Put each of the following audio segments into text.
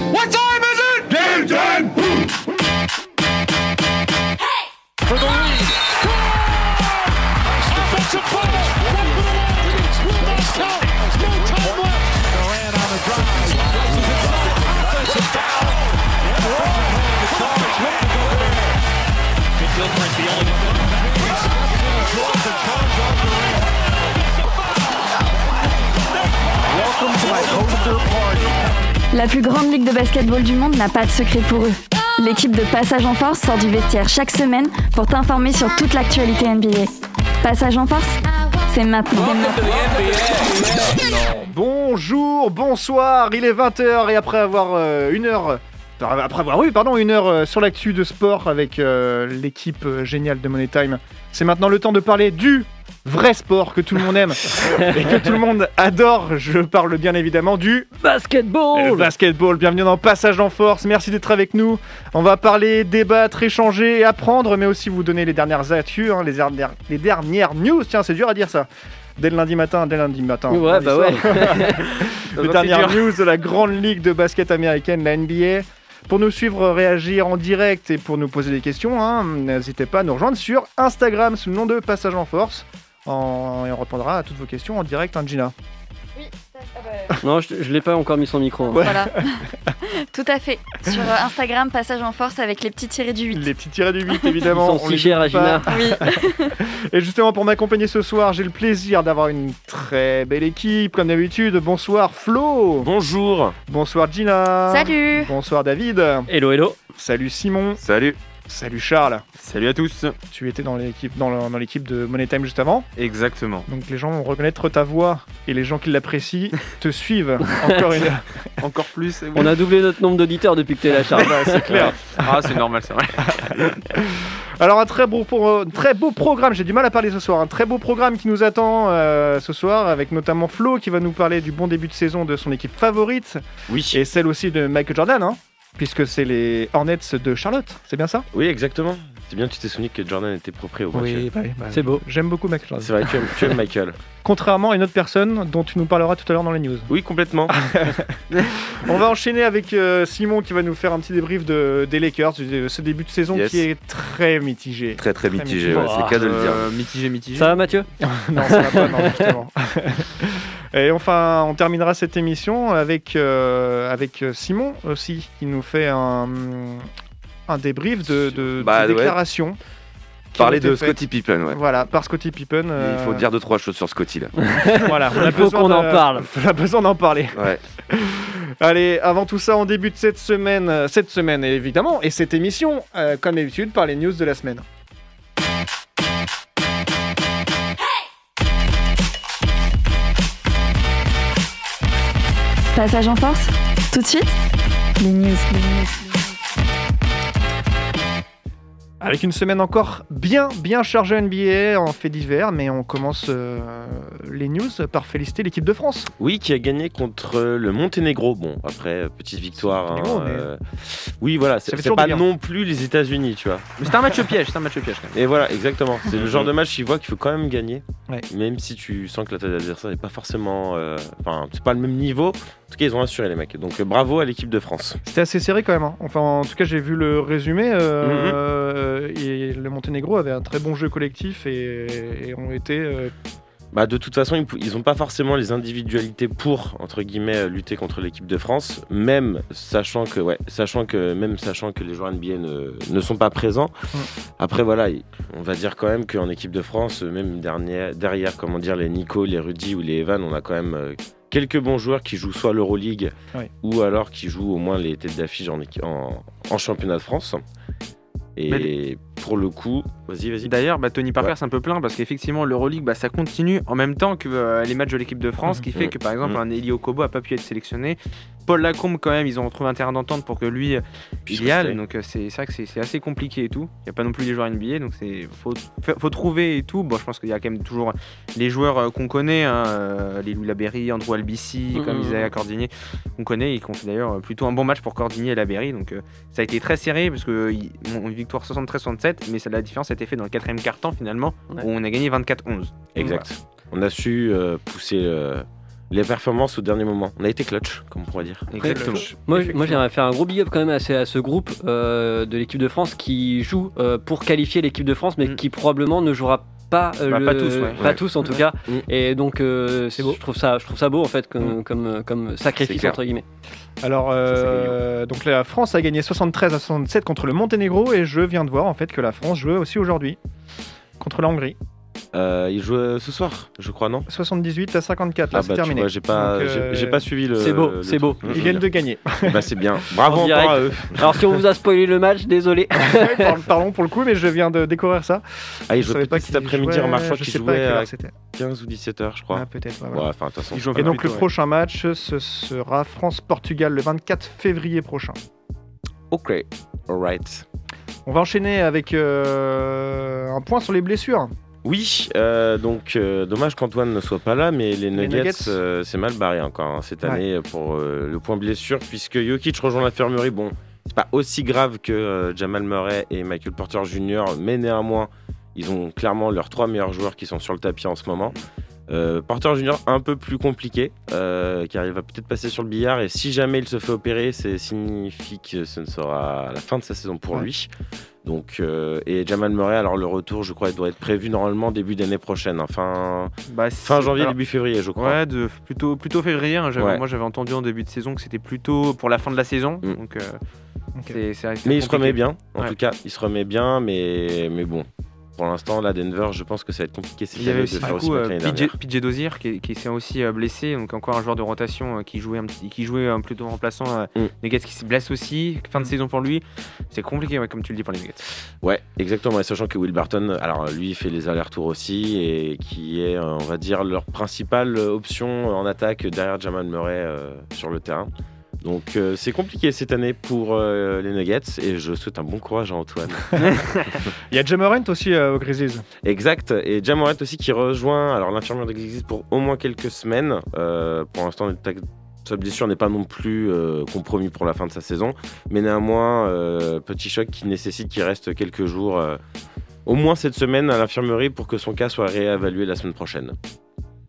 What time is it? Game time! For the lead. Offensive ball. Right for the win. Will not count. No time left. Durant on the drive. Offensive foul. The charge. Way to go there. Good Gilchrist, the only Draws the charge on Durant. Welcome to my poster party. La plus grande ligue de basketball du monde n'a pas de secret pour eux. L'équipe de Passage en Force sort du vestiaire chaque semaine pour t'informer sur toute l'actualité NBA. Passage en Force, c'est maintenant. Bonjour, bonsoir, il est 20h et après avoir euh, une heure. Après avoir eu, pardon, une heure euh, sur l'actu de sport avec euh, l'équipe euh, géniale de Money Time, c'est maintenant le temps de parler du vrai sport que tout le monde aime et que tout le monde adore. Je parle bien évidemment du Basketball le basketball. Bienvenue dans Passage en Force. Merci d'être avec nous. On va parler, débattre, échanger et apprendre, mais aussi vous donner les dernières actus, hein, les, dernières, les dernières news. Tiens, c'est dur à dire ça. Dès le lundi matin, dès le lundi matin. Ouais, bah soir. ouais. les dernières news de la grande ligue de basket américaine, la NBA. Pour nous suivre, réagir en direct et pour nous poser des questions, hein, n'hésitez pas à nous rejoindre sur Instagram sous le nom de Passage en Force. Et on répondra à toutes vos questions en direct, hein, Gina. Non, je, je l'ai pas encore mis son micro. hein. Ouais. Voilà. Tout à fait. Sur euh, Instagram, Passage en Force avec les petits tirés du 8. Les petits tirés du 8, évidemment. Ils sont on si chers à. Gina. Oui. Et justement, pour m'accompagner ce soir, j'ai le plaisir d'avoir une très belle équipe, comme d'habitude. Bonsoir Flo. Bonjour. Bonsoir Gina. Salut Bonsoir David. Hello, hello. Salut Simon. Salut. Salut Charles. Salut à tous. Tu étais dans l'équipe dans, de Money Time juste avant. Exactement. Donc les gens vont reconnaître ta voix et les gens qui l'apprécient te suivent encore une Encore plus. On a doublé notre nombre d'auditeurs depuis que t'es là, Charles. c'est clair. Ah, c'est normal, c'est vrai. Alors un très beau, pro- très beau programme, j'ai du mal à parler ce soir, un très beau programme qui nous attend euh, ce soir avec notamment Flo qui va nous parler du bon début de saison de son équipe favorite Oui. et celle aussi de Michael Jordan, hein, puisque c'est les Hornets de Charlotte, c'est bien ça Oui, exactement. C'est bien, tu t'es souvenu que Jordan était propre au match. bah oui, bah, C'est beau. J'aime beaucoup Michael. C'est vrai, tu aimes, tu aimes Michael. Contrairement à une autre personne dont tu nous parleras tout à l'heure dans les news. Oui, complètement. On va enchaîner avec euh, Simon qui va nous faire un petit débrief de, des Lakers, de ce début de saison Yes. qui est très mitigé. Très très mitigé, mitigé. ouais, c'est le cas de le dire. Euh, mitigé, mitigé. Ça va, Mathieu non, ça va pas, non, justement. Et enfin, on terminera cette émission avec, euh, avec Simon aussi, qui nous fait un, un débrief de, de, Bah, de ouais. déclarations. qui Parler de. Scottie Pippen, ouais. Voilà, par Scottie Pippen. Il euh, faut dire deux trois choses sur Scottie là. Voilà, on a Il faut besoin qu'on de- en parle. On a besoin d'en parler. Ouais. Allez, avant tout ça, on débute cette semaine, cette semaine évidemment, et cette émission, euh, comme d'habitude, par les news de la semaine. Passage en Force, tout de suite. Avec une semaine encore bien, bien chargée NBA en fait divers, mais on commence euh, les news par féliciter l'équipe de France. Oui, qui a gagné contre le Monténégro. Bon, après, petite victoire. hein, mais- euh, Oui, voilà, c'est pas bien. non plus les États-Unis, tu vois. Mais c'est un match piège, c'est un match piège quand même. Et voilà, exactement. C'est le genre de match qui voit qu'il faut quand même gagner. Ouais. Même si tu sens que la tête d'adversaire n'est pas forcément. euh, Enfin, c'est pas le même niveau. En tout cas, ils ont assuré les mecs. Donc euh, bravo à l'équipe de France. C'était assez serré quand même. hein. Enfin, en tout cas, j'ai vu le résumé. euh, Mhm. Euh, et le Monténégro avait un très bon jeu collectif et, et ont été. euh, Bah, de toute façon, ils n'ont pas forcément les individualités pour, entre guillemets, euh, lutter contre l'équipe de France, même sachant que, ouais, sachant que, même sachant que les joueurs NBA ne, ne sont pas présents. Après, voilà, il- on va dire quand même qu'en équipe de France, même dernière, derrière, comment dire, les Nico, les Rudy ou les Evan, on a quand même quelques bons joueurs qui jouent soit l'Euroleague Ouais. ou alors qui jouent au moins les têtes d'affiche en, équi- en, en championnat de France. Et pour le coup, vas-y, vas-y. D'ailleurs, bah, Tony Parker Ouais. c'est un peu plein parce qu'effectivement l'Euroleague bah, ça continue en même temps que euh, les matchs de l'équipe de France, ce qui fait Mhm. que par exemple Mhm. un Elio Kobo a pas pu être sélectionné. Paul Lacombe quand même, ils ont retrouvé un terrain d'entente pour que lui euh, il y aille. Donc euh, c'est vrai que c'est assez compliqué et tout. Il n'y a pas non plus les joueurs NBA, donc c'est faut, faut, trouver et tout. Bon, je pense qu'il y a quand même toujours les joueurs euh, qu'on connaît, hein, euh, les Louis Laberry, Andrew Albici, Mhm. comme Isaiah Cordigné, qu'on connaît et qu'on fait d'ailleurs euh, plutôt un bon match pour Cordigné et Laberry. Donc euh, ça a été très serré parce que bon, une victoire 73-67, mais ça, la différence a été faite dans le quatrième quart-temps finalement Ouais. où on a gagné 24-11. Exact. On a su euh, pousser euh, les performances au dernier moment. On a été clutch, comme on pourrait dire. Exactement. Moi, moi j'aimerais faire un gros big up quand même à, ce- à ce groupe euh, de l'équipe de France qui joue euh, pour qualifier l'équipe de France, mais Mm. qui probablement ne jouera pas, euh, Bah, le- pas tous, ouais. pas Ouais. tous en tout Ouais. cas. Mm. Et donc euh, c'est beau. Je trouve ça, je trouve ça beau en fait comme, comme, comme sacrifice entre guillemets. Alors, euh, donc la France a gagné 73 à 67 contre le Monténégro et je viens de voir en fait que la France jouait aussi aujourd'hui contre la Hongrie. Euh, il joue euh, ce soir, je crois, non? 78 à 54, là Ah c'est bah terminé. j'ai pas, euh, j'ai pas suivi le. c'est beau, c'est beau. Mmh, Ils viennent de gagner. Bah c'est bien. Bravo En encore à eux. Alors si on vous a spoilé le match, désolé. Par- Pardon pour le coup, mais je viens de découvrir ça. Ah, jouent savais pas peut-être cet qu'ils après-midi, je qu'ils sais pas à jouaient quelle à heure c'était. 15 ou 17 heures, je crois. Ah, peut-être. ouais, Ouais, de façon. Et donc le prochain match, ce sera France-Portugal le 24 février prochain. Ok, alright. On va enchaîner avec euh, un point sur les blessures. Oui, euh, donc euh, dommage qu'Antoine ne soit pas là, mais les Nuggets, Nuggets. euh, c'est mal barré encore hein, cette Ouais. année pour le point blessure, puisque Jokic rejoint l'infirmerie. Bon, c'est pas aussi grave que Jamal Murray et Michael Porter Jr., mais néanmoins, ils ont clairement leurs trois meilleurs joueurs qui sont sur le tapis en ce moment. Porter Jr. un peu plus compliqué, car il va peut-être passer sur le billard et si jamais il se fait opérer, c'est signifie que ce ne sera la fin de sa saison pour Ouais. lui. Donc euh, et Jamal Murray, alors le retour, je crois, il doit être prévu normalement début d'année prochaine, hein, fin, Bah, fin janvier alors, début février, je crois. Ouais, de, plutôt, plutôt février. hein, Ouais. Moi, j'avais entendu en début de saison que c'était plutôt pour la fin de la saison. Mm. Donc, euh, mais il se remet bien, en Ouais. tout cas, il se remet bien, mais mais bon. Pour l'instant, là, Denver, je pense que ça va être compliqué cette Il y avait année aussi de du faire aussi bien euh, que PJ. PJ Dozier qui, qui s'est aussi euh, blessé, donc encore un joueur de rotation euh, qui jouait un petit, qui jouait un plutôt remplaçant. Euh, Mm. Nuggets qui se blesse aussi, fin de saison pour lui. C'est compliqué, ouais, comme tu le dis pour les Nuggets. Ouais, exactement. Et sachant que Will Barton, alors lui, il fait les allers-retours aussi et qui est, euh, on va dire, leur principale option en attaque derrière Jamal Murray euh, sur le terrain. Donc euh, c'est compliqué cette année pour euh, les Nuggets et je souhaite un bon courage à Antoine. Il y a Jamorant aussi euh, aux Grizzlies. exact. Et Jamorant aussi qui rejoint alors l'infirmière de Grizzlies pour au moins quelques semaines. Euh, pour l'instant, sa blessure n'est pas non plus euh, compromis pour la fin de sa saison, mais néanmoins euh, petit choc qui nécessite qu'il reste quelques jours. euh, au moins cette semaine à l'infirmerie pour que son cas soit réévalué la semaine prochaine.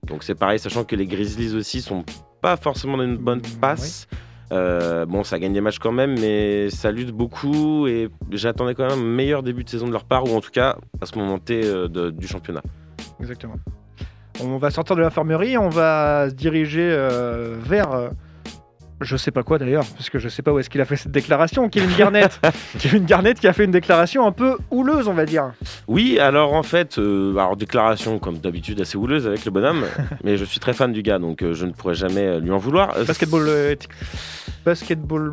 Donc c'est pareil, sachant que les Grizzlies aussi sont pas forcément dans une bonne passe. Euh, bon, ça gagne des matchs quand même, mais ça lutte beaucoup et j'attendais quand même un meilleur début de saison de leur part, ou en tout cas à ce moment T euh, du championnat. Exactement. On va sortir de l'infirmerie, on va se diriger euh, vers. Je sais pas quoi d'ailleurs, parce que je sais pas où est-ce qu'il a fait cette déclaration. Kevin Garnett. Kevin Garnett qui a fait une déclaration un peu houleuse, on va dire. Oui, alors en fait, euh, alors déclaration comme d'habitude assez houleuse avec le bonhomme, mais je suis très fan du gars, donc euh, je ne pourrais jamais euh, lui en vouloir. Euh, Basketball. euh, basketball.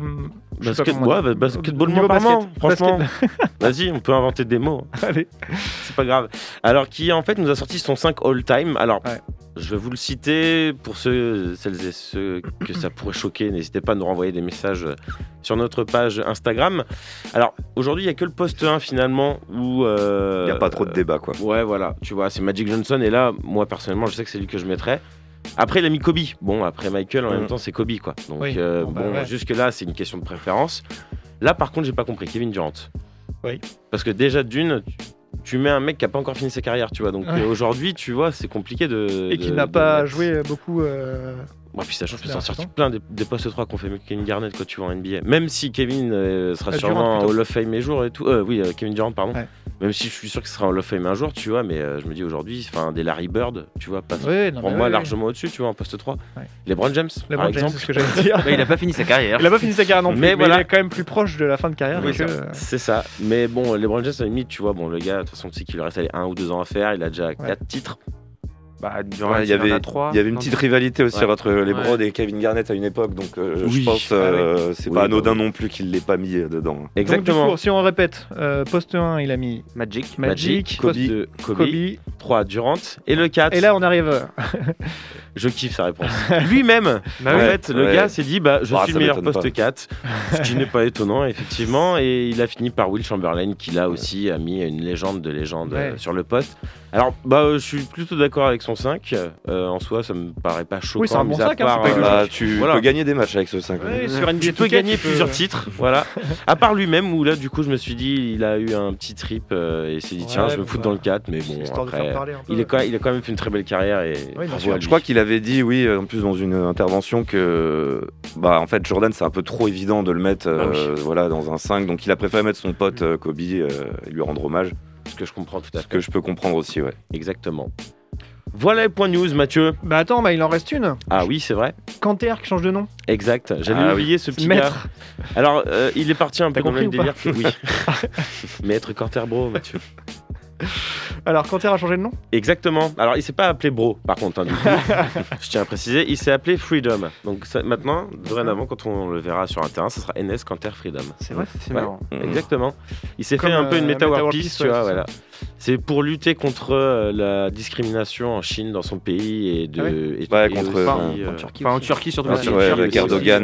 je sais pas Basket, comment on ouais, bah, basketball moins basket. franchement. Vas-y, on peut inventer des mots. Allez. c'est pas grave. Alors, qui en fait nous a sorti son 5 all-time. Alors, Ouais. Je vais vous le citer pour ceux, celles et ceux que ça pourrait choquer. N'hésitez pas à nous renvoyer des messages sur notre page Instagram. Alors, aujourd'hui, il n'y a que le post 1 finalement où. euh, Il n'y a pas trop de débat, quoi. Ouais, voilà, tu vois, c'est Magic Johnson. Et là, moi personnellement, je sais que c'est lui que je mettrais. Après, il a mis Kobe. Bon, après Michael, en Mm. même temps, c'est Kobe, quoi. Donc, Oui. euh, Bon, bah, bon, ouais. jusque-là, c'est une question de préférence. Là, par contre, j'ai pas compris. Kevin Durant. Oui. Parce que déjà, d'une, tu, mets un mec qui a pas encore fini sa carrière, tu vois. Donc, Ouais. euh, aujourd'hui, tu vois, c'est compliqué de. Et qui n'a pas joué beaucoup. euh, Ouais, puis sachant que je peux sortir plein des, des postes 3 qu'on fait avec Kevin Garnett quand tu vas en NBA. Même si Kevin euh, sera Euh, Durant, sûrement. Hall of Fame un jour et tout. Euh, oui, euh, Kevin Durant, pardon. Ouais. Même si je suis sûr qu'il sera en Hall of Fame un jour, tu vois. Mais euh, je me dis aujourd'hui, enfin, des Larry Bird, tu vois, passe ouais, non, pour mais moi largement au-dessus, tu vois, en poste 3. Ouais. LeBron James, LeBron par James, exemple. c'est ce que j'allais dire. Bah, il a pas fini sa carrière. Il a pas fini sa carrière non plus, Mais mais, voilà. il est quand même plus proche de la fin de carrière. Oui, que, euh, C'est ça. Mais bon, LeBron James, à la limite, tu vois, bon, le gars, de toute façon, tu sais qu'il lui reste allez, un ou deux ans à faire. Il a déjà quatre titres. Bah, Durant, Ouais, il y avait, trois. il y avait une petite rivalité aussi Ouais. entre LeBron et Kevin Garnett à une époque, donc euh, Oui. je pense euh, c'est Oui, pas bah anodin oui. non plus qu'il l'ait pas mis euh, dedans. Donc, Exactement. du coup, si on répète, euh, poste 1, il a mis Magic. Magic, Kobe, poste de Kobe, Kobe. 3 Durant et le 4 Et là, on arrive. je kiffe sa réponse lui-même Bah en ouais. fait le gars s'est dit bah je Ah, suis le meilleur poste pas. 4 ce qui n'est pas étonnant effectivement et il a fini par Will Chamberlain qui là aussi a mis une légende de légende Ouais. sur le poste alors bah je suis plutôt d'accord avec son 5. euh, en soi, ça me paraît pas choquant. c'est un bon mis à sac, hein, part, c'est pas euh, Bah, tu Voilà. peux gagner des matchs avec ce 5. Ouais, sur NBA tu peux 2K, gagner tu peux- plusieurs titres, voilà. À part lui-même, où là, du coup, je me suis dit, il a eu un petit trip euh, et il s'est dit, Ouais, tiens, je vais me foutre bah, dans le 4, mais bon, après, il, est quand même, il a quand même fait une très belle carrière et. Je crois qu'il avait dit, oui, en plus dans une intervention, que bah, en fait, Jordan, c'est un peu trop évident de le mettre Ah oui. euh, voilà, dans un 5. Donc il a préféré mettre son pote euh, Kobe euh, et lui rendre hommage. ce que je comprends tout à Ce fait. que je peux comprendre aussi, ouais. Exactement. Voilà les points news, Mathieu. Bah attends, bah, il en reste une. Ah oui, c'est vrai. Canter qui change de nom. Exact. J'avais Ah oublié ce petit gars. Maître. Alors, euh, il est parti un peu T'as dans le même compris délire. que- Oui. Maître Corter Bro, Mathieu. Alors Canter a changé de nom? Exactement. Alors, il s'est pas appelé Bro, par contre, hein, du coup. je tiens à préciser, il s'est appelé Freedom. Donc ça- maintenant, dorénavant, quand on le verra sur un terrain, ce sera NS Canter Freedom. C'est vrai C'est Ouais. marrant. Exactement. Il s'est Comme, fait un peu une euh, Meta tu ouais, vois, c'est voilà. C'est pour lutter contre euh, la discrimination en Chine, dans son pays, et de. Ah ouais et- Ouais, et contre, aussi, euh, euh, En Turquie Enfin, en. Turquie, surtout. Ouais, que vrai, la euh,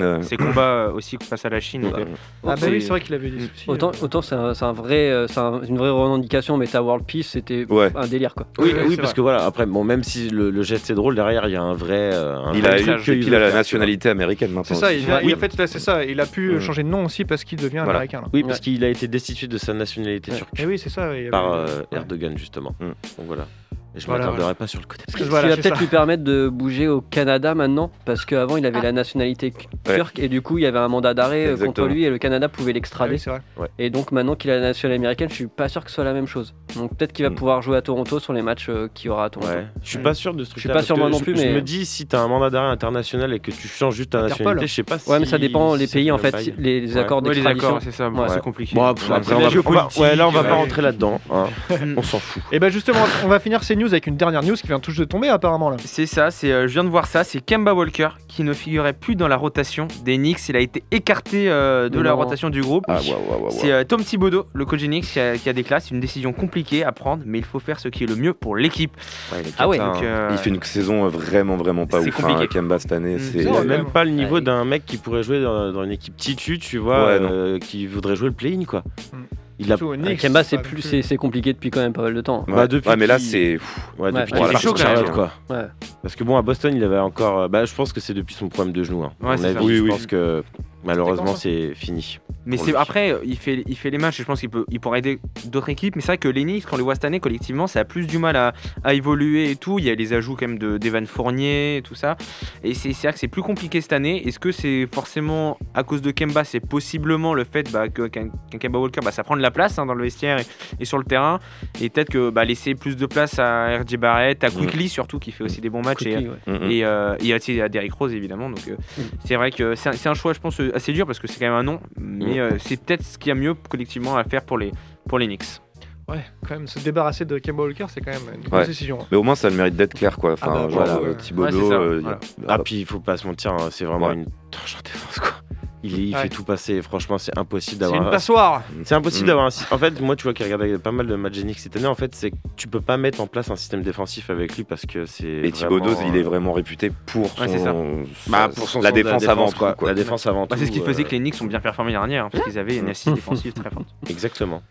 euh. Ses combats aussi face à la Chine. Ouais. Ah bah oui, c'est vrai qu'il avait des soucis. Autant, euh. autant c'est un, vrai, c'est un- une vraie revendication, mais ta World Peace, c'était Ouais. un délire quoi. Oui, Ouais, parce vrai. que voilà, après, bon, même si le, le geste est drôle, derrière, il y a un vrai. euh, un Il vrai a, il veut a la nationalité américaine maintenant. C'est ça, il a, Oui. en fait là c'est ça, il a pu changer de nom aussi parce qu'il devient américain. Oui, parce qu'il a été destitué de sa nationalité Ouais. turque Et oui, c'est ça. il par ouais. Erdogan, justement. Mm. Donc voilà. Et je Voilà, m'attarderai pas sur le côté. Ce qui Voilà, va peut-être lui permettre de bouger au Canada maintenant, parce qu'avant il avait Ah. la nationalité Ouais. turque et du coup il y avait un mandat d'arrêt euh, contre lui et le Canada pouvait Ah l'extrader. oui, vrai. Et donc maintenant qu'il a la nationalité américaine, je suis pas sûr que ce soit la même chose. Donc peut-être qu'il va Mm. pouvoir jouer à Toronto sur les matchs euh, qu'il y aura à Toronto. Ouais. Je suis pas sûr de ce truc suis pas sûr moi non plus, Je mais- me dis, si t'as un mandat d'arrêt international et que tu changes juste ta Interpol. nationalité, je sais pas si. Ouais, mais ça dépend si les pays en fait, les, accords Ouais, les d'extradition. accords, c'est ça. C'est compliqué. Ouais, là, on va pas rentrer là-dedans. hein. On s'en fout. Et bah justement, on va finir ces news avec une dernière news qui vient tout juste de tomber apparemment là. C'est ça, c'est, euh, je viens de voir ça, c'est Kemba Walker qui ne figurait plus dans la rotation des Knicks. Il a été écarté euh, de la rotation du groupe. Ah. C'est euh, Tom Thibodeau, le coach des Knicks, qui a, qui a déclaré c'est une décision compliquée à prendre, mais il faut faire ce qui est le mieux pour l'équipe. Ah ouais, Donc, hein. euh, Il fait une saison vraiment, vraiment pas c'est ouf. Hein, compliqué. Kemba cette année, Mm. c'est. Même pas le niveau Ouais. d'un mec qui pourrait jouer dans, dans une équipe titu, tu vois, euh, qui voudrait jouer le play-in, quoi. Mm. Il a. Avec Kemba, c'est pas plus, c'est compliqué depuis quand même pas mal de temps. Ouais. Bah, depuis Ouais, mais là, c'est. Ouais, depuis ouais, parti chaud, quoi. Ouais. Parce que bon, à Boston, il avait encore. euh, Bah, je pense que c'est depuis son problème de genou. Hein. Ouais, c'est ça. avis, Oui, je oui. pense que malheureusement, c'est fini. Mais c'est après, euh, il fait, il fait les matchs et je pense qu'il peut, il pourrait aider d'autres équipes. Mais c'est vrai que les Knicks, quand on les voit cette année collectivement, ça a plus du mal à, à évoluer et tout. Il y a les ajouts quand même de d'Evan Fournier et tout ça. Et c'est c'est vrai que c'est plus compliqué cette année. Est-ce que c'est forcément à cause de Kemba C'est possiblement le fait bah, que- qu'un Kemba Walker, bah, ça prend de la place hein, dans le vestiaire et, et sur le terrain. Et peut-être que bah, laisser plus de place à RJ Barrett, à Quickly surtout, qui fait aussi des bons matchs. et- ouais. Mm, mm. et, euh, et aussi à Derrick Rose évidemment donc euh, Mm. c'est vrai que c'est un, c'est un choix je pense assez dur parce que c'est quand même un nom mais euh, c'est peut-être ce qu'il y a mieux collectivement à faire pour les pour les Knicks Ouais, quand même, se débarrasser de Kemba Walker, c'est quand même une Ouais. grosse décision. hein. Mais au moins, ça a le mérite d'être clair, quoi. Enfin, Ah bah, genre, voilà, euh, ouais. Thibodeau, Ouais, c'est ça, euh, voilà. Ah, puis il faut pas se mentir, hein, c'est vraiment Ouais. une. Il, il Ouais. fait tout passer. Franchement, c'est impossible C'est d'avoir. une un- passoire. C'est impossible Mm. d'avoir un. En fait, moi, tu vois, qui regardé pas mal de matchs Genix cette année, en fait, c'est que tu peux pas mettre en place un système défensif avec lui parce que c'est. Et Thibodeau, vraiment, il est euh, vraiment réputé pour son, Ouais, c'est ça. Bah, pour son la de défense avant tout, quoi. quoi. La défense avant Bah, tout. c'est ce qui faisait euh, que les Knicks ont bien performé l'année dernière hein, parce qu'ils avaient une assise défensive très forte Exactement.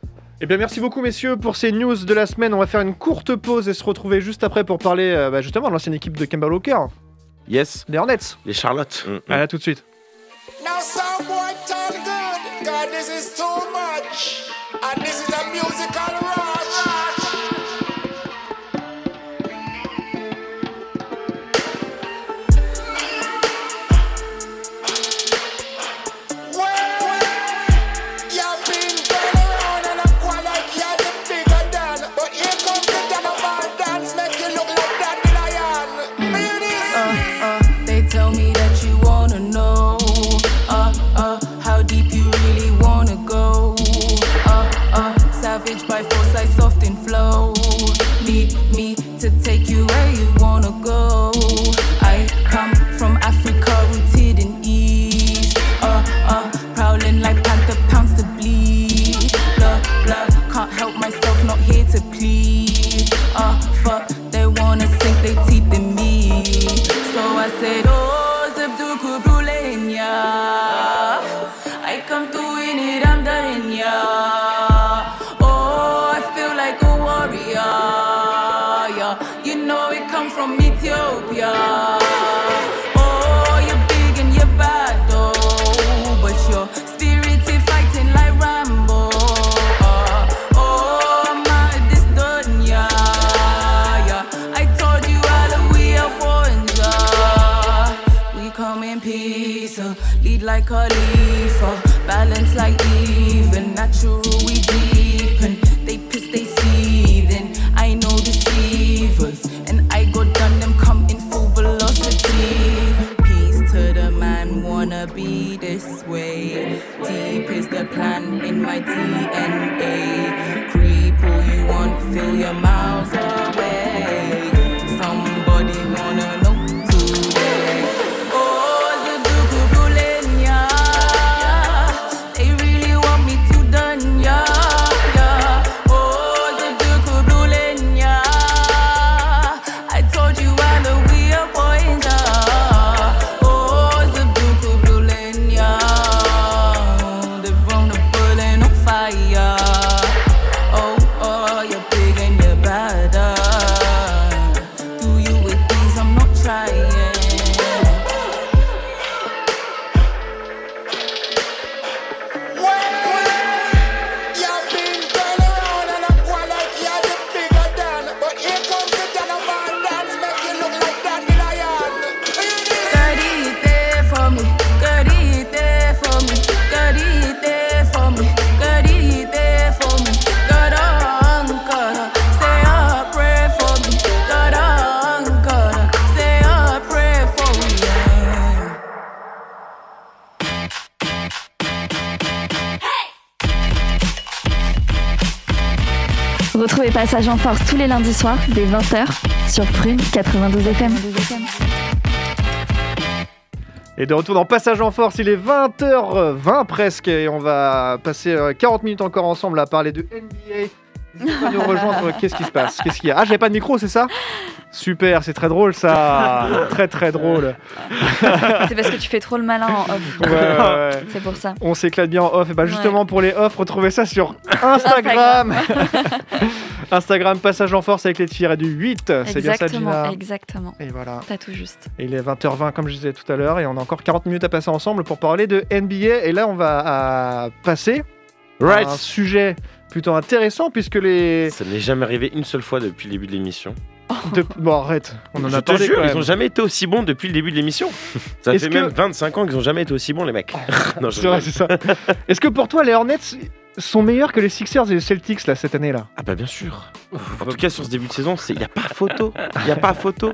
Eh bien, merci beaucoup, messieurs, pour ces news de la semaine. On va faire une courte pause et se retrouver juste après pour parler euh, bah, justement de l'ancienne équipe de Kemba Walker, Yes, les Hornets. les Charlottes. Mm, mm. Allez, à tout de suite. Some boy talk good, God this is too much, and this is a musical rush. Like Khalifa. Balance like even. Natural, we deepen. They piss, they seething. I know deceivers. And I go down them come in full velocity. Peace to the man, wanna be this way. Deep is the plan in my DNA. Creep all you want, fill your miles away. Retrouvez Passage en Force tous les lundis soirs dès 20h sur Prune 92 FM. Et de retour dans Passage en Force, il est 20h20 presque et on va passer euh, 40 minutes encore ensemble à parler de NBA. Pas nous rejoindre, qu'est-ce qui se passe? Qu'est-ce qu'il y a? Ah, j'avais pas de micro, c'est ça? Super, c'est très drôle ça Très très drôle C'est parce que tu fais trop le malin en off. Ouais. C'est pour ça. On s'éclate bien en off. Et bah justement Ouais. pour les off, retrouvez ça sur Instagram. Instagram, Passage en Force avec les tirés du 8. C'est bien ça, Exactement, Gina exactement. Et voilà. T'as tout juste. Et il est 20h20 comme je disais tout à l'heure et on a encore 40 minutes à passer ensemble pour parler de NBA et là on va à passer Right. un sujet plutôt intéressant puisque les Ça n'est jamais arrivé une seule fois depuis le début de l'émission. de- bon arrête on en Je a te parlé jure, quand ils ont jamais été aussi bons depuis le début de l'émission. Ça fait que- même 25 ans qu'ils ont jamais été aussi bons les mecs. non, je C'est vrai, c'est ça. Est-ce que pour toi les Hornets sont meilleurs que les Sixers et les Celtics là cette année là Ah bah bien sûr. En tout cas sur ce début de saison, il n'y a pas photo. Il n'y a pas photo.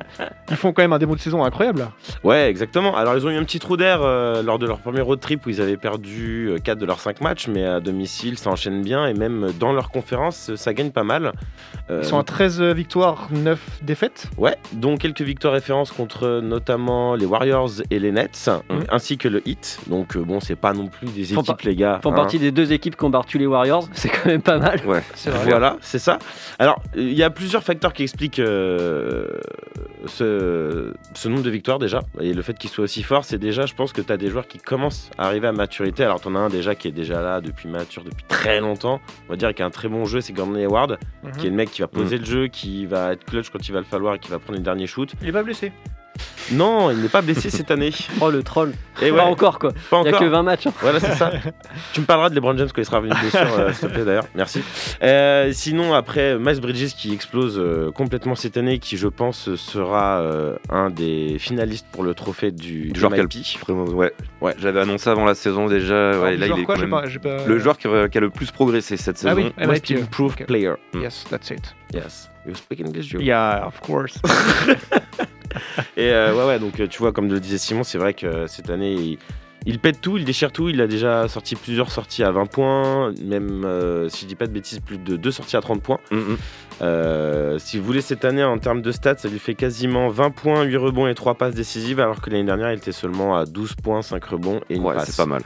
Ils font quand même un démo de saison incroyable là. Ouais, exactement. Alors ils ont eu un petit trou d'air euh, lors de leur premier road trip où ils avaient perdu 4 de leurs 5 matchs, mais à domicile ça enchaîne bien et même dans leur conférence ça gagne pas mal. Euh, Ils sont à 13 victoires, 9 défaites. Ouais, dont quelques victoires références contre notamment les Warriors et les Nets, Mhm. ainsi que le Heat. Donc euh, bon, c'est pas non plus des équipes, les gars. font hein. partie des deux équipes qui ont les Warriors, c'est quand même pas mal. Ouais. C'est vrai. Voilà, c'est ça. Alors, il y a plusieurs facteurs qui expliquent euh, ce, ce nombre de victoires déjà. Et le fait qu'ils soient aussi forts, c'est déjà, je pense que tu as des joueurs qui commencent à arriver à maturité. Alors, tu en as un déjà qui est déjà là depuis mature depuis très longtemps. On va dire qu'il a un très bon jeu, c'est Gordon Hayward, Mhm. qui est le mec qui va poser le jeu, qui va être clutch quand il va le falloir et qui va prendre les derniers shoots. Il est pas blessé. Non, il n'est pas blessé cette année. Oh le troll. Et Pas ouais, encore quoi. pas Il y a encore. que 20 matchs. hein. Voilà, c'est ça. tu me parleras de LeBron James quand il sera revenu de blessure, euh, s'il te plaît d'ailleurs. Merci. Euh, sinon, après, Miles Bridges qui explose euh, complètement cette année, qui je pense sera euh, un des finalistes pour le trophée du, Du joueur qui a MIP. le- Vraiment, ouais. Ouais. J'avais annoncé avant la saison déjà. Alors, Ouais, là, genre il est quoi, quand j'ai même pas- j'ai pas- le joueur qui a, qui a le plus progressé cette Ah saison. oui, Most MIP, improved ok. player. Yes, that's it. Yes. You speak English, Joe? Yeah, of course. Et euh, ouais, ouais, donc euh, tu vois, comme le disait Simon, c'est vrai que euh, cette année, il, il pète tout, il déchire tout. Il a déjà sorti plusieurs sorties à 20 points, même euh, si je dis pas de bêtises, plus de deux sorties à 30 points. Mhm. Euh, si vous voulez, cette année, en termes de stats, ça lui fait quasiment 20 points, 8 rebonds et 3 passes décisives, alors que l'année dernière, il était seulement à 12 points, 5 rebonds et une Ouais, passe. c'est pas mal.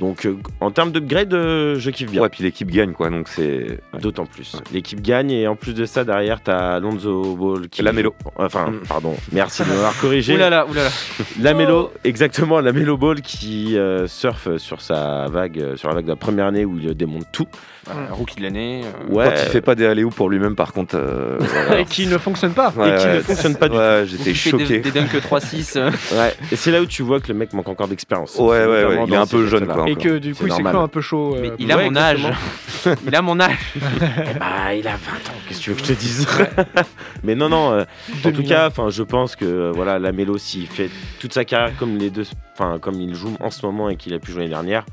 Donc, euh, en termes d'upgrade, euh, je kiffe bien. Ouais, puis l'équipe gagne quoi, donc c'est. ouais. D'autant plus. L'équipe gagne et en plus de ça, derrière, t'as Lonzo Ball qui. Lamelo. Enfin, Mm. pardon, merci de m'avoir corrigé. Oulala, oulala. La Mélo, exactement, la Mélo Ball qui euh, surfe sur sa vague, euh, sur la vague de la première année où il démonte tout. Voilà, rookie de l'année. euh, Ouais. Quand il fait pas des alley pour lui-même, par contre. euh, voilà. Et qui ne fonctionne pas. Ouais, qui ouais, ne fonctionne pas du ouais, ou J'étais fait des, choqué. des dunks 3-6. euh, Ouais. Et c'est là où tu vois que le mec manque encore d'expérience. Ouais, ouais, ouais, il est un peu jeune, quoi. Et que du C'est coup, il s'est normal. cru un peu chaud. Mais euh, il a ouais, mon âge. il a mon âge. Bah, il a 20 ans, qu'est-ce que tu veux que je te dise? Mais non, non, euh, en tout 2001. cas, enfin, je pense que euh, voilà, la Mélo, s'il fait toute sa carrière comme les deux, enfin, comme il joue en ce moment et qu'il a pu jouer l'année dernière,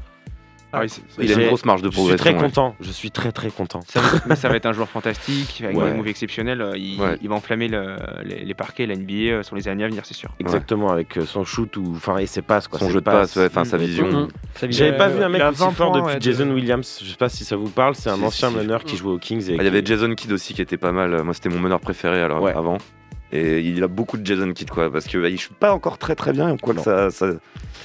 Ah oui, c'est- Il a une grosse marge de je suis progression. très ouais. content. Je suis très très content. ça, va, mais ça va être un joueur fantastique, avec Ouais. des moves exceptionnels. euh, Il, Ouais. il va enflammer le- les, les parquets, la NBA euh, sur les années à venir, c'est sûr. Exactement, avec euh, son shoot ou enfin et ses passes quoi. Son jeu de passe, ouais, enfin, Mm. sa vision. Mhm. Ça vient- J'avais pas vu un mec aussi 20 fort depuis ouais, de- Jason Williams. Je sais pas si ça vous parle. C'est un ancien meneur qui jouait aux Kings. Ah, Il y avait Jason Kidd aussi qui était pas mal. Moi, c'était mon meneur préféré alors, Ouais. avant. Et il a beaucoup de Jason Kidd, quoi, parce que bah, il shoot pas encore très très bien. Quoi que Non. ça, ça-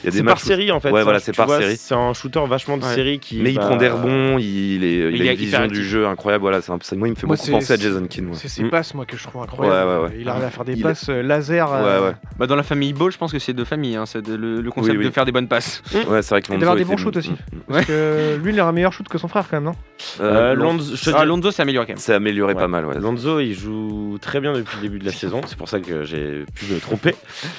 Il y a des C'est par série en fait. Ouais, ça, voilà, c'est par vois, série. C'est un shooter vachement de Ouais. série qui. Mais il prend des rebonds, il, est, il Il a une vision du jeu incroyable. Voilà, c'est un- c'est- moi, il me fait Moi, beaucoup c'est- penser à Jason Kidd. moi. C'est ses Mm. passes, moi, que je trouve incroyable. Ouais, ouais, ouais. Il arrive à faire des Il- passes euh, laser. Euh, ouais. Bah, dans la famille Ball, je pense que c'est de famille, hein, c'est le, le concept Oui, oui. de faire des bonnes passes. Ouais, c'est vrai que d'avoir Lonzo des bons shoots aussi. Mm. Parce que lui, il a un meilleur shoot que son frère, quand même, non? Euh, Lonzo, Ah, Lonzo s'est amélioré quand même. C'est amélioré pas mal, ouais. Lonzo, il joue très bien depuis le début de la saison. C'est pour ça que j'ai pu me tromper.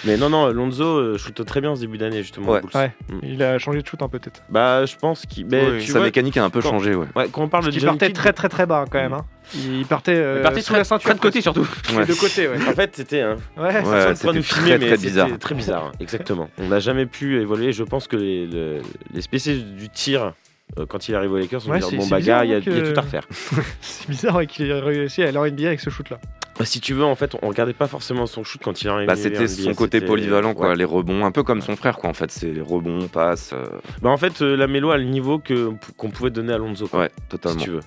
Mais non, non, Lonzo euh, shoot très bien ce début d'année justement. Ouais. Ouais. Mm. Il a changé de shoot un peu, peut-être. Bah, je pense qu'il. mais Oui. tu Sa vois, mécanique a un peu quand- changé, ouais. ouais, quand on parle de Il partait Kidd, très très très bas, quand même. hein. Il partait, euh, Il partait sous très, la ceinture. très de côté surtout. Ouais. De côté, ouais. En fait, c'était un. Ouais, Ouais, filmer, très, très c'était bizarre. Très bizarre, hein, exactement. On n'a jamais pu évoluer. Je pense que les, le- les spécialistes du tir, euh, quand il arrive aux Lakers, on Ouais, bon bah gars, il y, a- hein, tout à refaire. C'est bizarre ouais, qu'il ait réussi à aller en NBA avec ce shoot-là. Bah, si tu veux, en fait, on regardait pas forcément son shoot quand il arrivait. Bah, c'était NBA, son côté polyvalent, quoi. ouais. Les rebonds, un peu comme son frère, quoi. En fait, c'est les rebonds, passes. euh, Bah, en fait, euh, la mélo a le niveau que qu'on pouvait donner à Lonzo. quoi, Ouais, si totalement. tu veux.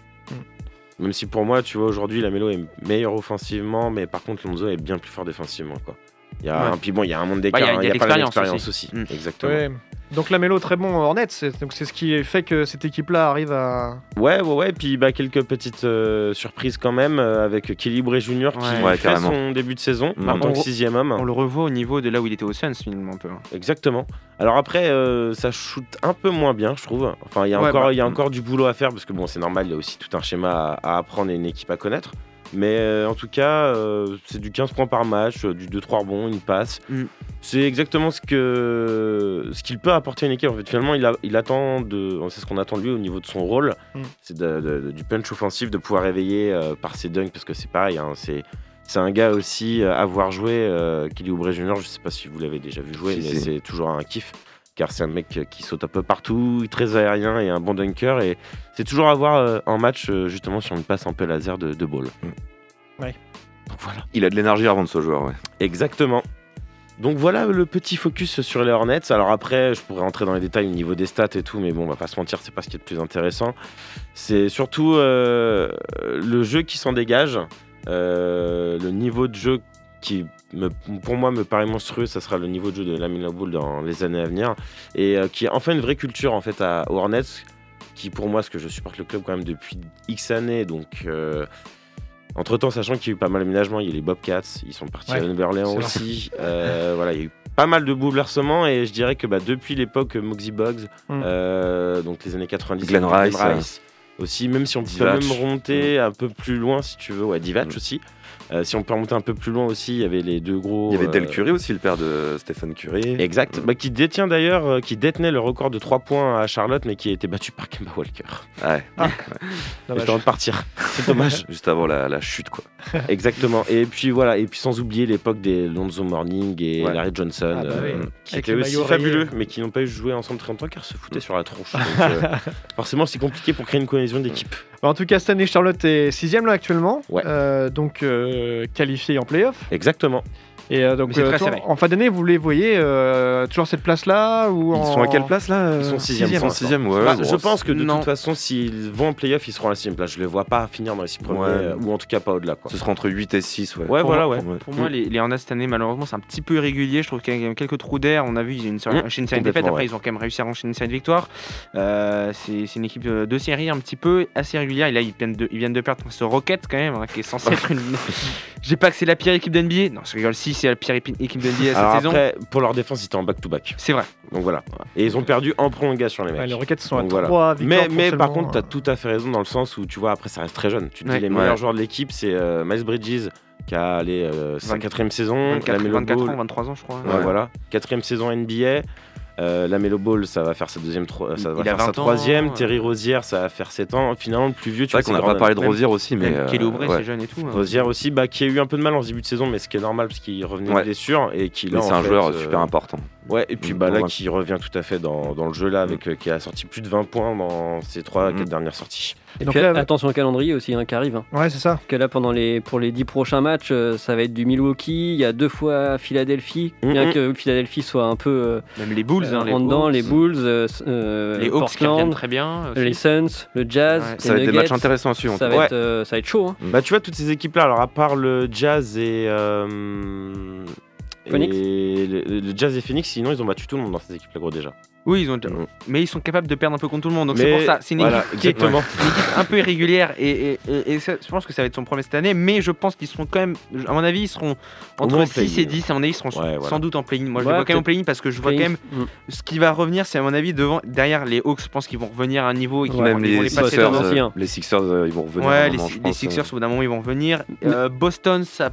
Même si pour moi, tu vois, aujourd'hui, la mélo est meilleure offensivement, mais par contre, Lonzo est bien plus fort défensivement, quoi. Il y a Ouais. un, puis bon, il y a un monde Bah, d'écart, il y a- hein, il y a pas l'expérience aussi. aussi. Mm. Exactement. Donc la mélo très bon en net, c'est donc c'est ce qui fait que cette équipe-là arrive à. Ouais, ouais, ouais. Puis bah, quelques petites euh, surprises quand même euh, avec Kelly Bray Jr. qui Ouais. Fait carrément. son début de saison Mm. en tant que sixième homme. On le revoit au niveau de là où il était au Suns finalement un peu. Exactement. Alors après, euh, ça shoot un peu moins bien, je trouve. Enfin, il y a Ouais, encore, bah, il y a encore du boulot à faire parce que bon, c'est normal. Il y a aussi tout un schéma à, à apprendre et une équipe à connaître. Mais euh, en tout cas, euh, c'est du 15 points par match, euh, du 2-3 rebonds, une passe. Mm. C'est exactement ce que ce qu'il peut apporter à une équipe. En fait, finalement, il, a- il attend de, c'est ce qu'on attend de lui au niveau de son rôle. Mm. C'est de- de- du punch offensif, de pouvoir réveiller euh, par ses dunks parce que c'est pareil. hein, c'est c'est un gars aussi à voir jouer, euh, Kelly Oubre Jr. Je sais pas si vous l'avez déjà vu jouer, Si, mais si. c'est toujours un kiff. Car c'est un mec qui saute un peu partout, très aérien et un bon dunker. Et c'est toujours à voir euh, en match, euh, justement, sur une passe un peu laser de, de ball. Mm. Ouais. Donc voilà. Il a de l'énergie avant de ce joueur, ouais. Exactement. Donc voilà le petit focus sur les Hornets. Alors après, je pourrais rentrer dans les détails au niveau des stats et tout, mais bon, on va pas se mentir, c'est pas ce qui est le plus intéressant. C'est surtout euh, le jeu qui s'en dégage, euh, le niveau de jeu qui, me- pour moi, me paraît monstrueux. Ça sera le niveau de jeu de Lamelo Ball dans les années à venir et euh, qui est enfin une vraie culture en fait à, Hornets, qui pour moi, parce que je supporte le club quand même depuis X années, donc. euh, entre temps, sachant qu'il y a eu pas mal d'aménagements, il y a eu les Bobcats, ils sont partis Ouais, à vrai. aussi. Euh, voilà, il y a eu pas mal de bouleversements et je dirais que bah, depuis l'époque Moxie Bugs, Mm. euh, donc les années 90, Glenn Rice, aussi, même si on peut même remonter un peu plus loin si tu veux, ouais, Divac Mm. aussi. Euh, si on peut remonter un peu plus loin aussi, il y avait les deux gros. Il y avait Del euh, Curry aussi, le père de Stephen Curry. Exact, bah, qui détient d'ailleurs, euh, qui détenait le record de 3 points à Charlotte, mais qui a été battu par Kemba Walker. Ouais, J'étais en train de partir, c'est dommage. juste avant la, la chute, quoi. Exactement. Et puis voilà, et puis sans oublier l'époque des Lonzo Morning et Ouais. Larry Johnson, Ah bah euh, oui. qui Avec étaient les aussi fabuleux, mais qui n'ont pas eu joué ensemble très longtemps car se foutaient sur la tronche. Donc, euh, forcément, c'est compliqué pour créer une cohésion d'équipe. En tout cas, cette année, Charlotte est sixième là actuellement. Ouais. Euh, donc euh, qualifiée en playoff. Exactement. Et euh, donc euh, très toi, serré. en fin d'année, vous les voyez euh, toujours cette place-là ou Ils en- sont à quelle place là euh, Ils sont sixième Ils sont sixième, ouais. Bah, je pense que de non. toute façon, s'ils vont en playoff, ils seront à la sixième place. Je les vois pas finir dans les six premiers, Ouais. euh, ou en tout cas pas au-delà. Quoi. Ce sera entre 8 et 6, ouais. Ouais, Pour voilà, moi, ouais. pour moi. Pour moi, les, les Hornets cette année, malheureusement, c'est un petit peu irrégulier. Je trouve qu'il y a quand même quelques trous d'air. On a vu, ils ont une série- Mmh, enchaîné une série de défaites. complètement, Après, ouais. ils ont quand même réussi à enchaîner une série de victoires. Euh, c'est une équipe de, de série un petit peu assez régulière. Et là, ils viennent de, ils viennent de perdre ce Rocket quand même, hein, qui est censé être une. J'ai pas que c'est la pire équipe d'NBA. Non, je rigole. Si, c'est la pire épi- équipe d'NBA cette Alors saison. après, pour leur défense, ils étaient en back-to-back. C'est vrai. Donc voilà. Et ils ont perdu en prolongation, les mecs. Ouais, les Rockets sont à Donc voilà. 3 victoires. Mais, mais par contre, tu as euh, tout à fait raison dans le sens où tu vois, après, ça reste très jeune. Tu te Ouais. dis, les meilleurs joueurs de l'équipe, c'est euh, Miles Bridges qui a allé, euh, sa 24 quatrième saison, 24, Lamelo 24 Ball, ans, 23 ans, je crois. Ouais, Ouais. voilà. Quatrième saison NBA. Euh, la Melo Ball, ça va faire sa deuxième, ça va faire sa 20 ans, troisième. Terry Rosière, ça va faire 7 ans. Finalement, le plus vieux, tu C'est vrai vois, qu'on n'a pas parlé de Rosier aussi, mais. Même euh, Kelly Oubre, ouais. c'est jeune et tout. hein. Rosière aussi, bah, qui a eu un peu de mal en ce début de saison, mais ce qui est normal parce qu'il revenait Ouais. de blessure et qui c'est un fait, joueur euh, super important. Ouais, et puis Mm, bah, là, qui revient tout à fait dans, dans le jeu là, avec euh, qui a sorti plus de 20 points dans ses 3 Mm. 4 dernières sorties. Et Donc puis là- attention au calendrier aussi hein, qui arrive. hein. Ouais, c'est ça. Parce que là, pendant les, pour les 10 prochains matchs, euh, ça va être du Milwaukee. Il y a deux fois Philadelphie. Mhm. Bien que Philadelphie soit un peu euh, Même les Bulls, hein, les en dedans, Hawks. les Bulls, Les Hawks qui Portland, très bien. aussi. les Suns, le Jazz, Ouais. les Ça va être des matchs intéressants à suivre. en Ça tout va, cas. être, euh, ça va être chaud. hein. Bah, tu vois, toutes ces équipes là, alors à part le Jazz et. Phoenix et le, le Jazz et Phoenix, sinon ils ont battu tout le monde dans ces équipes là, gros déjà. Oui, ils ont... Mm. mais ils sont capables de perdre un peu contre tout le monde. Donc c'est pour ça. C'est une voilà, équipe qui est exactement. une équipe un peu irrégulière et, et, et- et ça, je pense que ça va être son premier cette année. Mais je pense qu'ils seront quand même, à mon avis, ils seront entre moins en 6 et play-in. 10. À mon avis, ils seront Ouais, sans voilà. doute en play-in. Moi, je Ouais, les vois quand même en play-in parce que je vois quand même Mm. ce qui va revenir. C'est à mon avis devant, derrière les Hawks. Je pense qu'ils vont revenir à un niveau et qu'ils Ouais, vont, les les passer Sixers, hein. euh, les Sixers, euh, ils vont revenir. Ouais, les, moment, je les pense, Sixers, euh. au bout d'un moment, ils vont revenir. Euh, Boston, ça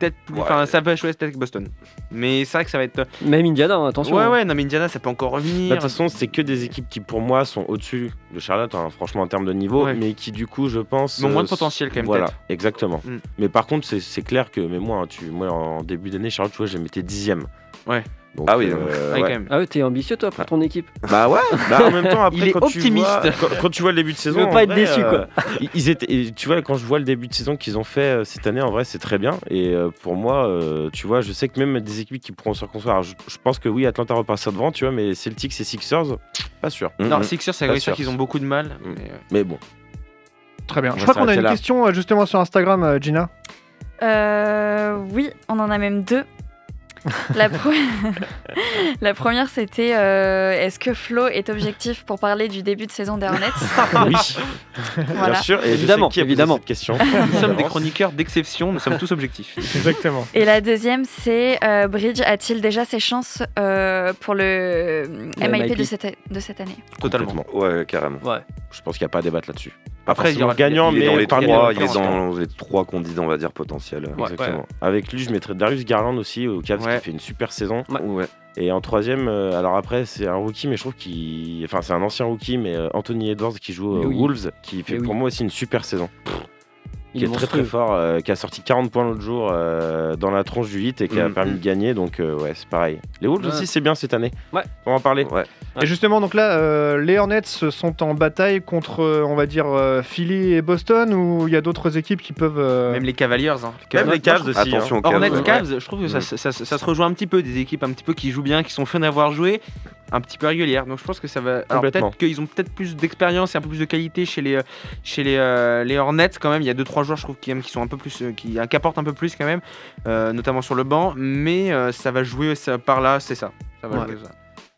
peut-être plus. Ouais. Enfin, ça va jouer peut-être avec Boston. Mais c'est vrai que ça va être. Même Indiana, hein, attention. Ouais, hein. ouais, non, mais Indiana, ça peut encore Bah, De revenir. toute façon, c'est que des équipes qui, pour moi, sont au-dessus de Charlotte, hein, franchement, en termes de niveau, Ouais. mais qui, du coup, je pense. Mais ont moins de euh, potentiel, quand même, Voilà, exactement. Mm. Mais par contre, c'est- clair que, mais moi, tu, moi, en début d'année, Charlotte, tu vois, je mettais dixième. Ouais. Donc, Ah oui, euh, Ouais, ouais. quand même. Ah ouais, t'es ambitieux toi pour ton équipe. Bah ouais, bah en même temps, après, Il est quand, Tu optimiste. vois, quand, quand tu vois le début de saison. pas être vrai, déçu, quoi. ils- Ils étaient, tu vois, quand je vois le début de saison qu'ils ont fait euh, cette année, en vrai, c'est très bien. Et euh, pour moi, euh, tu vois, je sais que même des équipes qui pourront se reconstruire. je, je pense que oui, Atlanta repassera devant, tu vois, mais Celtics et Sixers, pas sûr. Non. Sixers, c'est vrai sûr. qu'ils ont beaucoup de mal. Mm. mais, euh, Mais bon, Très bien. On Je crois qu'on a une là. question euh, justement sur Instagram, euh, Gina. Euh, oui, on en a même deux. La, pro- La première, c'était euh, est-ce que Flo est objectif pour parler du début de saison des Hornets oui, Voilà. bien sûr. Et Évidemment, qui a évidemment. cette question. Nous sommes des chroniqueurs d'exception, nous sommes tous objectifs. Exactement. Et la deuxième, c'est euh, Bridge a-t-il déjà ses chances euh, pour le Le MIP, MIP. de cette, de cette année? Totalement. Ouais, carrément. Ouais. Je pense qu'il n'y a pas à débattre là-dessus. Après, il y aura- gagnant, il est mais dans les trois, les il est dans les trois candidats, on va dire, potentiels. Ouais, Exactement. Avec lui, je mettrais Darius Garland aussi au Cavs Ouais. qui fait une super saison. Ouais. Et en troisième, euh, alors après, c'est un rookie, mais je trouve qu'il. Enfin, c'est un ancien rookie, mais euh, Anthony Edwards qui joue aux oui. Wolves, qui fait Mais pour oui. moi aussi une super saison. Il qui est très très fort, euh, qui a sorti 40 points l'autre jour euh, dans la tronche du hit et qui a Mm. permis de gagner. Donc, euh, ouais, c'est pareil. Les Wolves Ouais. aussi, c'est bien cette année. Ouais. On va en parler. Ouais. Et justement, donc là, euh, les Hornets sont en bataille contre, on va dire, euh, Philly et Boston, ou il y a d'autres équipes qui peuvent. euh, Même les Cavaliers. Hein. Même les Cavs aussi. Attention hein. aux Cavs. Hornets, Ouais. Cavs, je trouve que ça, Mm. ça- ça- ça se rejoint un petit peu, des équipes un petit peu qui jouent bien, qui sont fun d'avoir joué, un petit peu régulières. Donc je pense que ça va. Alors peut-être qu'ils ont peut-être plus d'expérience et un peu plus de qualité chez les, chez les, euh, les Hornets quand même. Il y a 2-3 joueurs, je trouve, qui, qui sont un peu plus. euh, qui, qui apportent un peu plus quand même, euh, notamment sur le banc. Mais euh, ça va jouer ça, par là, c'est ça. Ça va Ouais. jouer ça.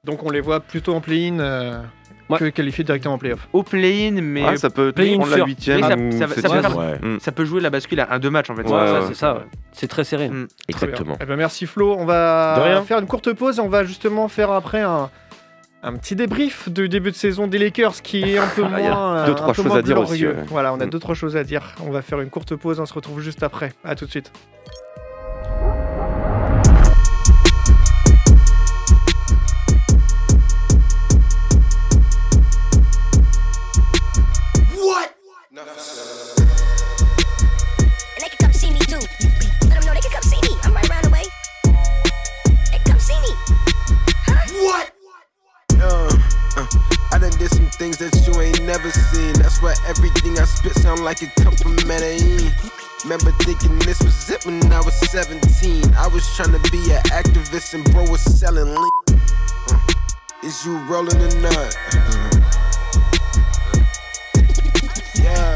Donc on les voit plutôt en play-in euh, Ouais. que qualifiés directement en play-off. Au play-in, mais. Ah, ça peut prendre la huitième. Ça- ça ça Ouais, Mm. Ça peut jouer la bascule à un deux matchs en fait. Ouais, ouais, c'est ça, ouais. C'est très serré. Mm. exactement. Eh ben, merci Flo. On va faire une courte pause et on va justement faire après un, un petit débrief du début de saison des Lakers qui est un peu Ah, il y a moins. deux, euh, trois un peu choses à dire aussi, glorieux. ouais. Voilà, on a Mm. d'autres choses à dire. On va faire une courte pause. On se retrouve juste après. À tout de suite. What? Things that you ain't never seen. That's why everything I spit sound like it come from Medellin. Remember thinking this was it when I was 17. I was trying to be an activist and bro was selling lean. Uh, is you rolling or not? Yeah.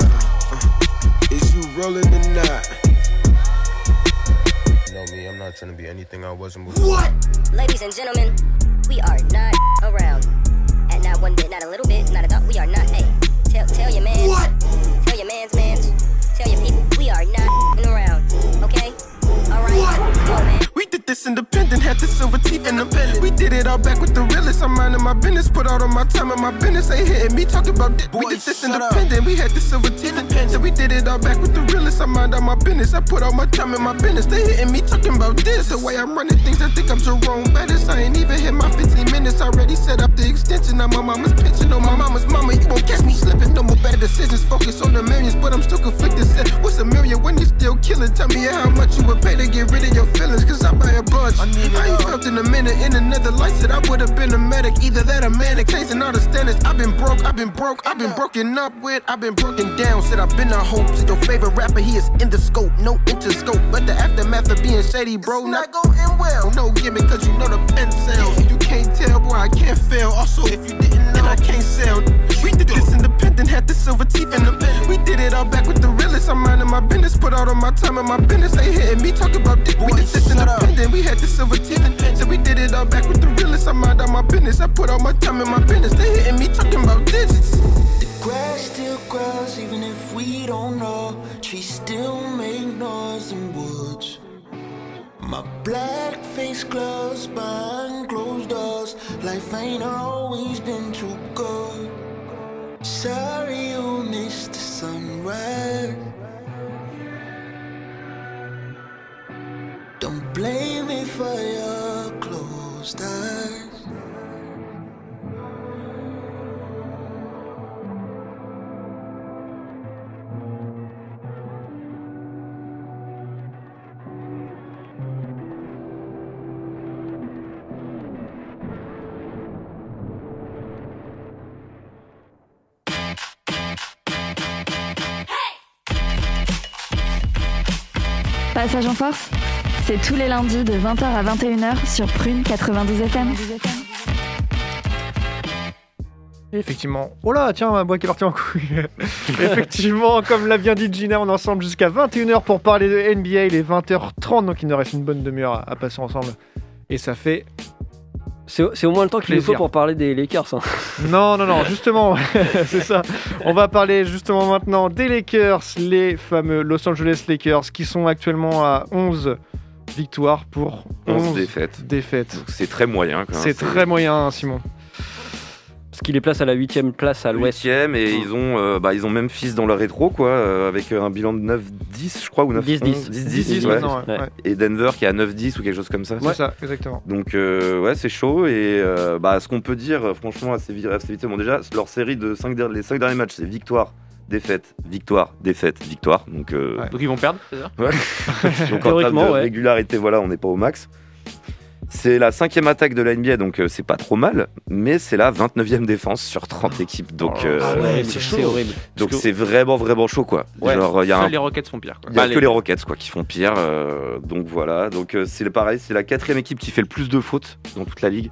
Uh, is you rolling or nut? You know me, I'm not trying to be anything I wasn't before. What? Ladies and gentlemen, we are not around. Not one bit, not a little bit, not a dot. We are not. Hey, tell tell your man. What? Tell your man's mans. Tell your people we are not independent, had the silver teeth in the belly. We did it all back with the realest. I'm minding my business, put all of my time in my business. They hitting me, talking about this. We did this independent, we had the silver teeth. So we did it all back with the realest. I'm all my business, I put all my time in my business. They hitting me, talking about this. The way I'm running things, I think I'm Jerome Bettis. I ain't even hit my 15 minutes. Already set up the extension. Now my mama's pitching on my mama's mama. You won't catch me slipping. No more bad decisions. Focus on the millions, but I'm still conflicted. Said, what's a million when you still killing? Tell me how much you would pay to get rid of your feelings. Cause I buy a bunch. I, ain't felt in a minute. In another life, said I would have been a medic. Either that or manic. Chasing all the standards. I've been broke, I've been broke, I've been broken up with, I've been broken down. Said I've been a hope. Said your favorite rapper, he is in the scope. No interscope. But the aftermath of being shady, bro. Not going well. No gimmick, cause you know the pen sound. You can't tell, boy, I can't fail. Also, if you didn't know, I can't sell. We did this independent, had the silver teeth in them. We did it all back with the realest. I'm minding my business, put all of my time in my business. They hitting me, talking about this. We did this independent, we had the silver teeth in So we did it all back with the realest. I mind all my business, I put all my time in my business. They hitting me, talking about digits. The grass still grows even if we don't know. Trees still make noise in woods. My black face glows behind closed doors. Life ain't always been too good. Sorry you missed the sunrise. Don't blame me for your closed eyes. Passage en force, c'est tous les lundis de 20h à 21h sur Prune 92 FM. Effectivement. Oh là, tiens, ma boîte qui est partie en couille. Effectivement, comme l'a bien dit Gina, on est ensemble jusqu'à 21h pour parler de NBA. Il est 20h30, donc il nous reste une bonne demi-heure à passer ensemble. Et ça fait. C'est au moins le temps qu'il nous faut pour parler des Lakers. hein. Non, non, non, justement, c'est ça. On va parler justement maintenant des Lakers, les fameux Los Angeles Lakers, qui sont actuellement à 11 victoires pour 11 défaites. défaites. Donc c'est très moyen. quoi, hein, C'est très moyen, Simon. Ce qui les place à la huitième place à l'ouest. Huitième et ils ont, euh, bah, ils ont même fils dans leur rétro quoi, euh, avec un bilan de 9-10 je crois ou 9 10-10. 10-10 10-10 ouais. ouais. Ouais. Ouais. Et Denver qui est à 9-10 ou quelque chose comme ça. C'est ça, exactement. Donc euh, ouais c'est chaud et euh, bah, ce qu'on peut dire euh, franchement assez, vi- assez vite, bon déjà leur série de 5 les 5 derniers matchs c'est victoire, défaite, victoire, défaite, victoire. Donc, euh, Ouais. Donc ils vont perdre, c'est ça? Donc en termes de ouais. régularité voilà on n'est pas au max. C'est la cinquième attaque de la NBA, donc euh, c'est pas trop mal, mais c'est la 29e défense sur 30 équipes, donc euh, Ah ouais, c'est horrible. donc c'est vraiment vraiment chaud quoi. Ouais, Genre y a Seuls un les Rockets font pire. Quoi. il y a que les Rockets quoi qui font pire. euh, donc voilà. Donc euh, c'est pareil, c'est la quatrième équipe qui fait le plus de fautes dans toute la ligue.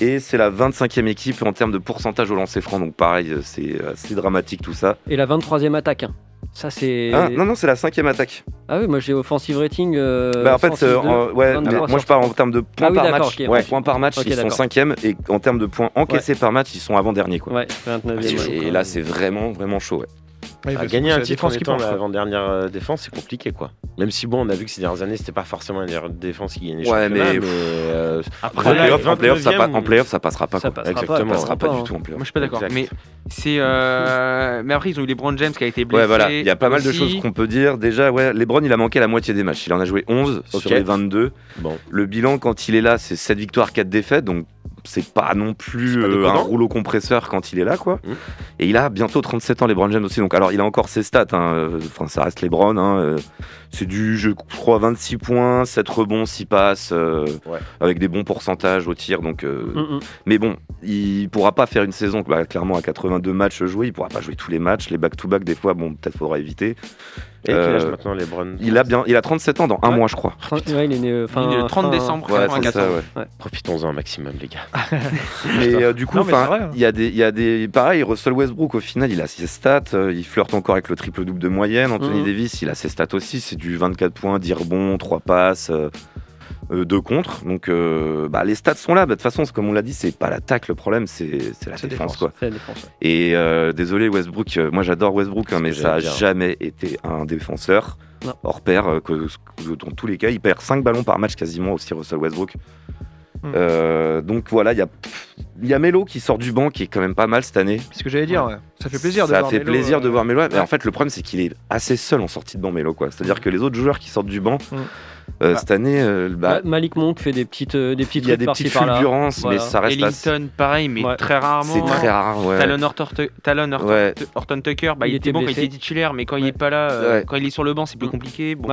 Et c'est la 25e équipe en termes de pourcentage au lancer franc. Donc pareil, euh, c'est assez dramatique tout ça. Et la 23e attaque. hein. Ça, c'est. Ah, non, non, c'est la cinquième attaque. Ah oui, moi j'ai offensive rating. euh, bah, en fait, 106, euh, 2, en- ouais, 23 mais moi je parle en 30. termes de points Ah oui, par match. ouais, points par match, ils sont cinquième. Et en termes de points encaissés par match, ils sont avant-dernier. Quoi. Ouais, 29e. Et, ouais. là, c'est vraiment, vraiment chaud. Ouais. Ouais, gagner un titre en qui étant l'avant-dernière euh, défense, c'est compliqué quoi. Même si bon, on a vu que ces dernières années, c'était pas forcément la défense qui gagnait Ouais, mais- mais, euh, En après là, en playoff, ça, pa- 29e, en playoff, ça passera pas. Ça quoi. passera pas, Exactement. Ça passera pas pas, du hein. tout en playoff. Moi je suis pas d'accord. Mais c'est. euh, Mais après ils ont eu les Brown James qui a été blessé. Ouais, voilà, il y a pas mal de choses qu'on peut dire. Déjà, ouais, LeBron, il a manqué la moitié des matchs. Il en a joué 11 Ok. sur les 22. Bon. Le bilan, quand il est là, c'est 7 victoires, 4 défaites. Donc, c'est pas non plus pas euh, un rouleau compresseur quand il est là, quoi. Mm. Et il a bientôt 37 ans, LeBron James aussi. Donc, alors, il a encore ses stats. hein. Euh, Enfin, ça reste LeBron. hein. Euh, C'est du, je crois, 26 points, 7 rebonds, 6 passes, euh, Ouais. avec des bons pourcentages au tir. Donc, euh, Mm, mm. mais bon, il pourra pas faire une saison bah, clairement à 82 matchs joués. Il pourra pas jouer tous les matchs. Les back-to-back, des fois, bon, peut-être faudra éviter. Et quel âge Euh, maintenant les Browns Il a bien, il a 37 ans dans un Ouais. mois, je crois. Ouais, il est né euh, fin, Il est le 30 fin- décembre Ouais, c'est 84. ça, ouais. Profitons-en un maximum, les gars. Mais euh, du coup, hein. il y a des, il y a des, pareil, Russell Westbrook au final, il a ses stats, euh, il flirte encore avec le triple double de moyenne. Anthony Mhm. Davis, il a ses stats aussi, c'est du 24 points, 10 rebonds, 3 passes. euh, euh, deux contre, donc euh, bah, les stats sont là. Bah, De toute façon, comme on l'a dit, c'est pas l'attaque le problème, c'est la défense, défense. quoi. La défense. ouais. Et euh, désolé Westbrook, euh, moi j'adore Westbrook, hein, mais ça a jamais été un défenseur Non. hors pair. que, que dans tous les cas, il perd 5 ballons par match quasiment aussi Russell Westbrook. Mm. Euh, donc voilà, il y a, il y a Melo qui sort du banc qui est quand même pas mal cette année. C'est ce que j'allais dire, ouais. ça fait plaisir de Ça voir fait Melo, plaisir euh, de voir Melo. Mais en fait, le problème, c'est qu'il est assez seul en sortie de banc, Melo. C'est-à-dire que les autres joueurs qui sortent du banc, Mm. Euh, cette année, euh, bah, Ma- Malik Monk fait des petites, euh, des petits il y a des petites fulgurances, Voilà. mais ça reste assez- Ellington, pareil, mais Ouais. très rarement. C'est très rare, ouais. Talon Horton, Talon Horton, Ouais. Horton Tucker, bah, Il il, était était bon quand il était titulaire, mais quand il est pas là, euh, Ouais. quand il est sur le banc, c'est plus Mm. compliqué. Bon.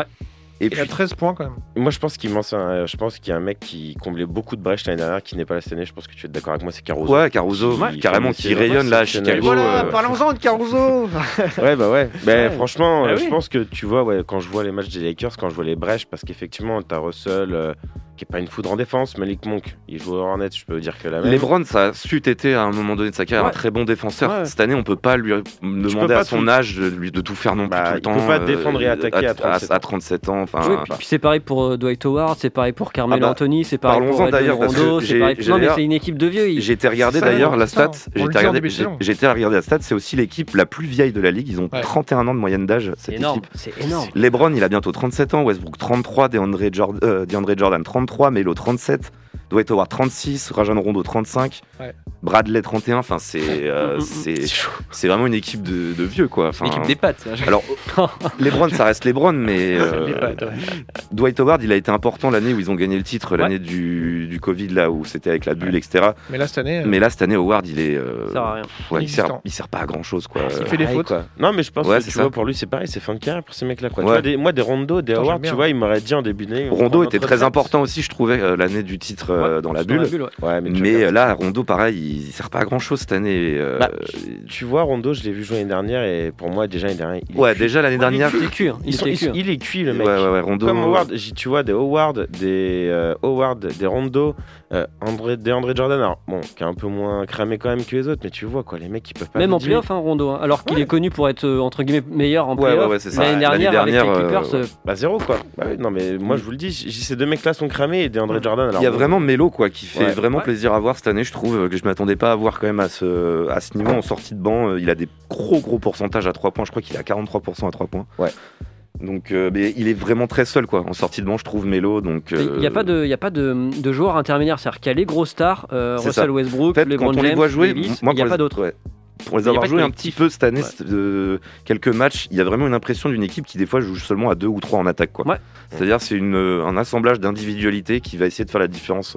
Et Il a 13 points quand même. Moi, je pense qu'il manque un- je pense qu'il y a un mec qui comblait beaucoup de brèches l'année dernière, qui n'est pas là cette année. Je pense que tu es d'accord avec moi, c'est Caruso. Ouais, Caruso, Qui- carrément, qui- rayonne là à Chicago. Voilà, euh, parlons-en de Caruso Ouais, bah ouais. Bah, Ouais. franchement, Bah euh, oui. je pense que tu vois, ouais, quand je vois les matchs des Lakers, quand je vois les brèches, parce qu'effectivement, t'as Russell euh, qui est pas une foudre en défense, Malik Monk, il joue au Hornets, je peux dire que la même. Lebron, ça a su été à un moment donné de sa carrière Ouais. un très bon défenseur. Ouais. Cette année, on peut pas lui demander pas à son tout- âge de, lui, de tout faire non plus Bah, tout le il temps. peut pas défendre et attaquer à 37 ans. À 37 ans. Enfin, Oui, puis, puis c'est pareil pour euh, Dwight Howard, c'est pareil pour Carmelo Ah bah, Anthony, c'est pareil pour que Rondo, pareil. Non mais c'est une équipe de vieux. ils- C'est ça, d'ailleurs la stat. Été regarder la stat. C'est aussi l'équipe la plus vieille de la ligue. Ils ont Ouais. 31 ans de moyenne d'âge. C'est Cette énorme, équipe. c'est énorme. LeBron, il a bientôt 37 ans. Westbrook 33. DeAndre Jordan, euh, DeAndre Jordan 33. Melo 37. Dwight Howard 36. Rajon Rondo 35. Ouais. Bradley 31. Enfin, c'est euh, c'est c'est vraiment une équipe de, de vieux quoi. Enfin, L'équipe des pattes. ça. alors, LeBron, ça reste LeBron, mais euh, Les pattes, ouais. Dwight Howard, il a été important l'année où ils ont gagné le titre, Ouais. l'année du, du Covid, là où c'était avec la bulle, etc. Mais là, cette année, euh, Mais là, cette année, Howard, il est. euh, Ça sert à rien. ouais, il, sert, il sert pas à grand chose, quoi. il fait des fautes. quoi. Non, mais je pense Ouais, que c'est tu ça. vois, pour lui, c'est pareil, c'est fin de carrière pour ces. Quoi. Tu Ouais. vois, des- moi, des Rondo, des Howard, tu vois, ils m'auraient dit en début d'année. on Rondo était très important aussi, je trouvais, l'année du titre euh, dans la Dans la bulle. bulle, ouais. Ouais, mais, regardes. là, Rondo, pareil, il sert pas à grand chose cette année. euh, Bah, tu vois, Rondo, je l'ai vu jouer l'année dernière et pour moi, déjà l'année dernière. il est ouais, cuit. déjà l'année dernière. Il était cuit, hein, il sont- hein. il est cuit, le mec. ouais, ouais, Rondo. Comme Howard, tu vois, des Howard, des euh, Howard, des Rondo, euh, André, Jordan, alors bon, qui est un peu moins cramé quand même que les autres, mais tu vois quoi, les mecs ils peuvent pas. Même en playoff, hein, Rondo. hein, alors qu'il est connu pour être euh, entre guillemets meilleur en Ouais, playoff. ouais, ouais, c'est ça. L'année L'année dernière, avec dernière, les Clippers, euh, euh, Bah zéro quoi. Bah oui, non mais moi je vous le dis, ces deux mecs là sont cramés et des André Jordan. Alors Il y a bon, vraiment Melo quoi qui fait Ouais. vraiment Ouais. plaisir à voir cette année je trouve que je m'attendais pas à voir quand même à ce, à ce niveau en sortie de banc il a des gros gros pourcentages à 3 points je crois qu'il est à 43% à 3 points Ouais. Donc euh, mais il est vraiment très seul quoi en sortie de banc je trouve Melo donc il n'y a euh, pas de, il y a pas de, de joueurs intermédiaires. C'est-à-dire qu'il y a les grosses stars, euh, Russell ça. Westbrook, LeBron quand on James, les voit jouer il n'y a pas les- d'autres. ouais. pour les a avoir joués un petit peu cette année Ouais. euh, quelques matchs il y a vraiment une impression d'une équipe qui des fois joue seulement à deux ou trois en attaque quoi Ouais. c'est-à-dire c'est un assemblage d'individualités qui va essayer de faire la différence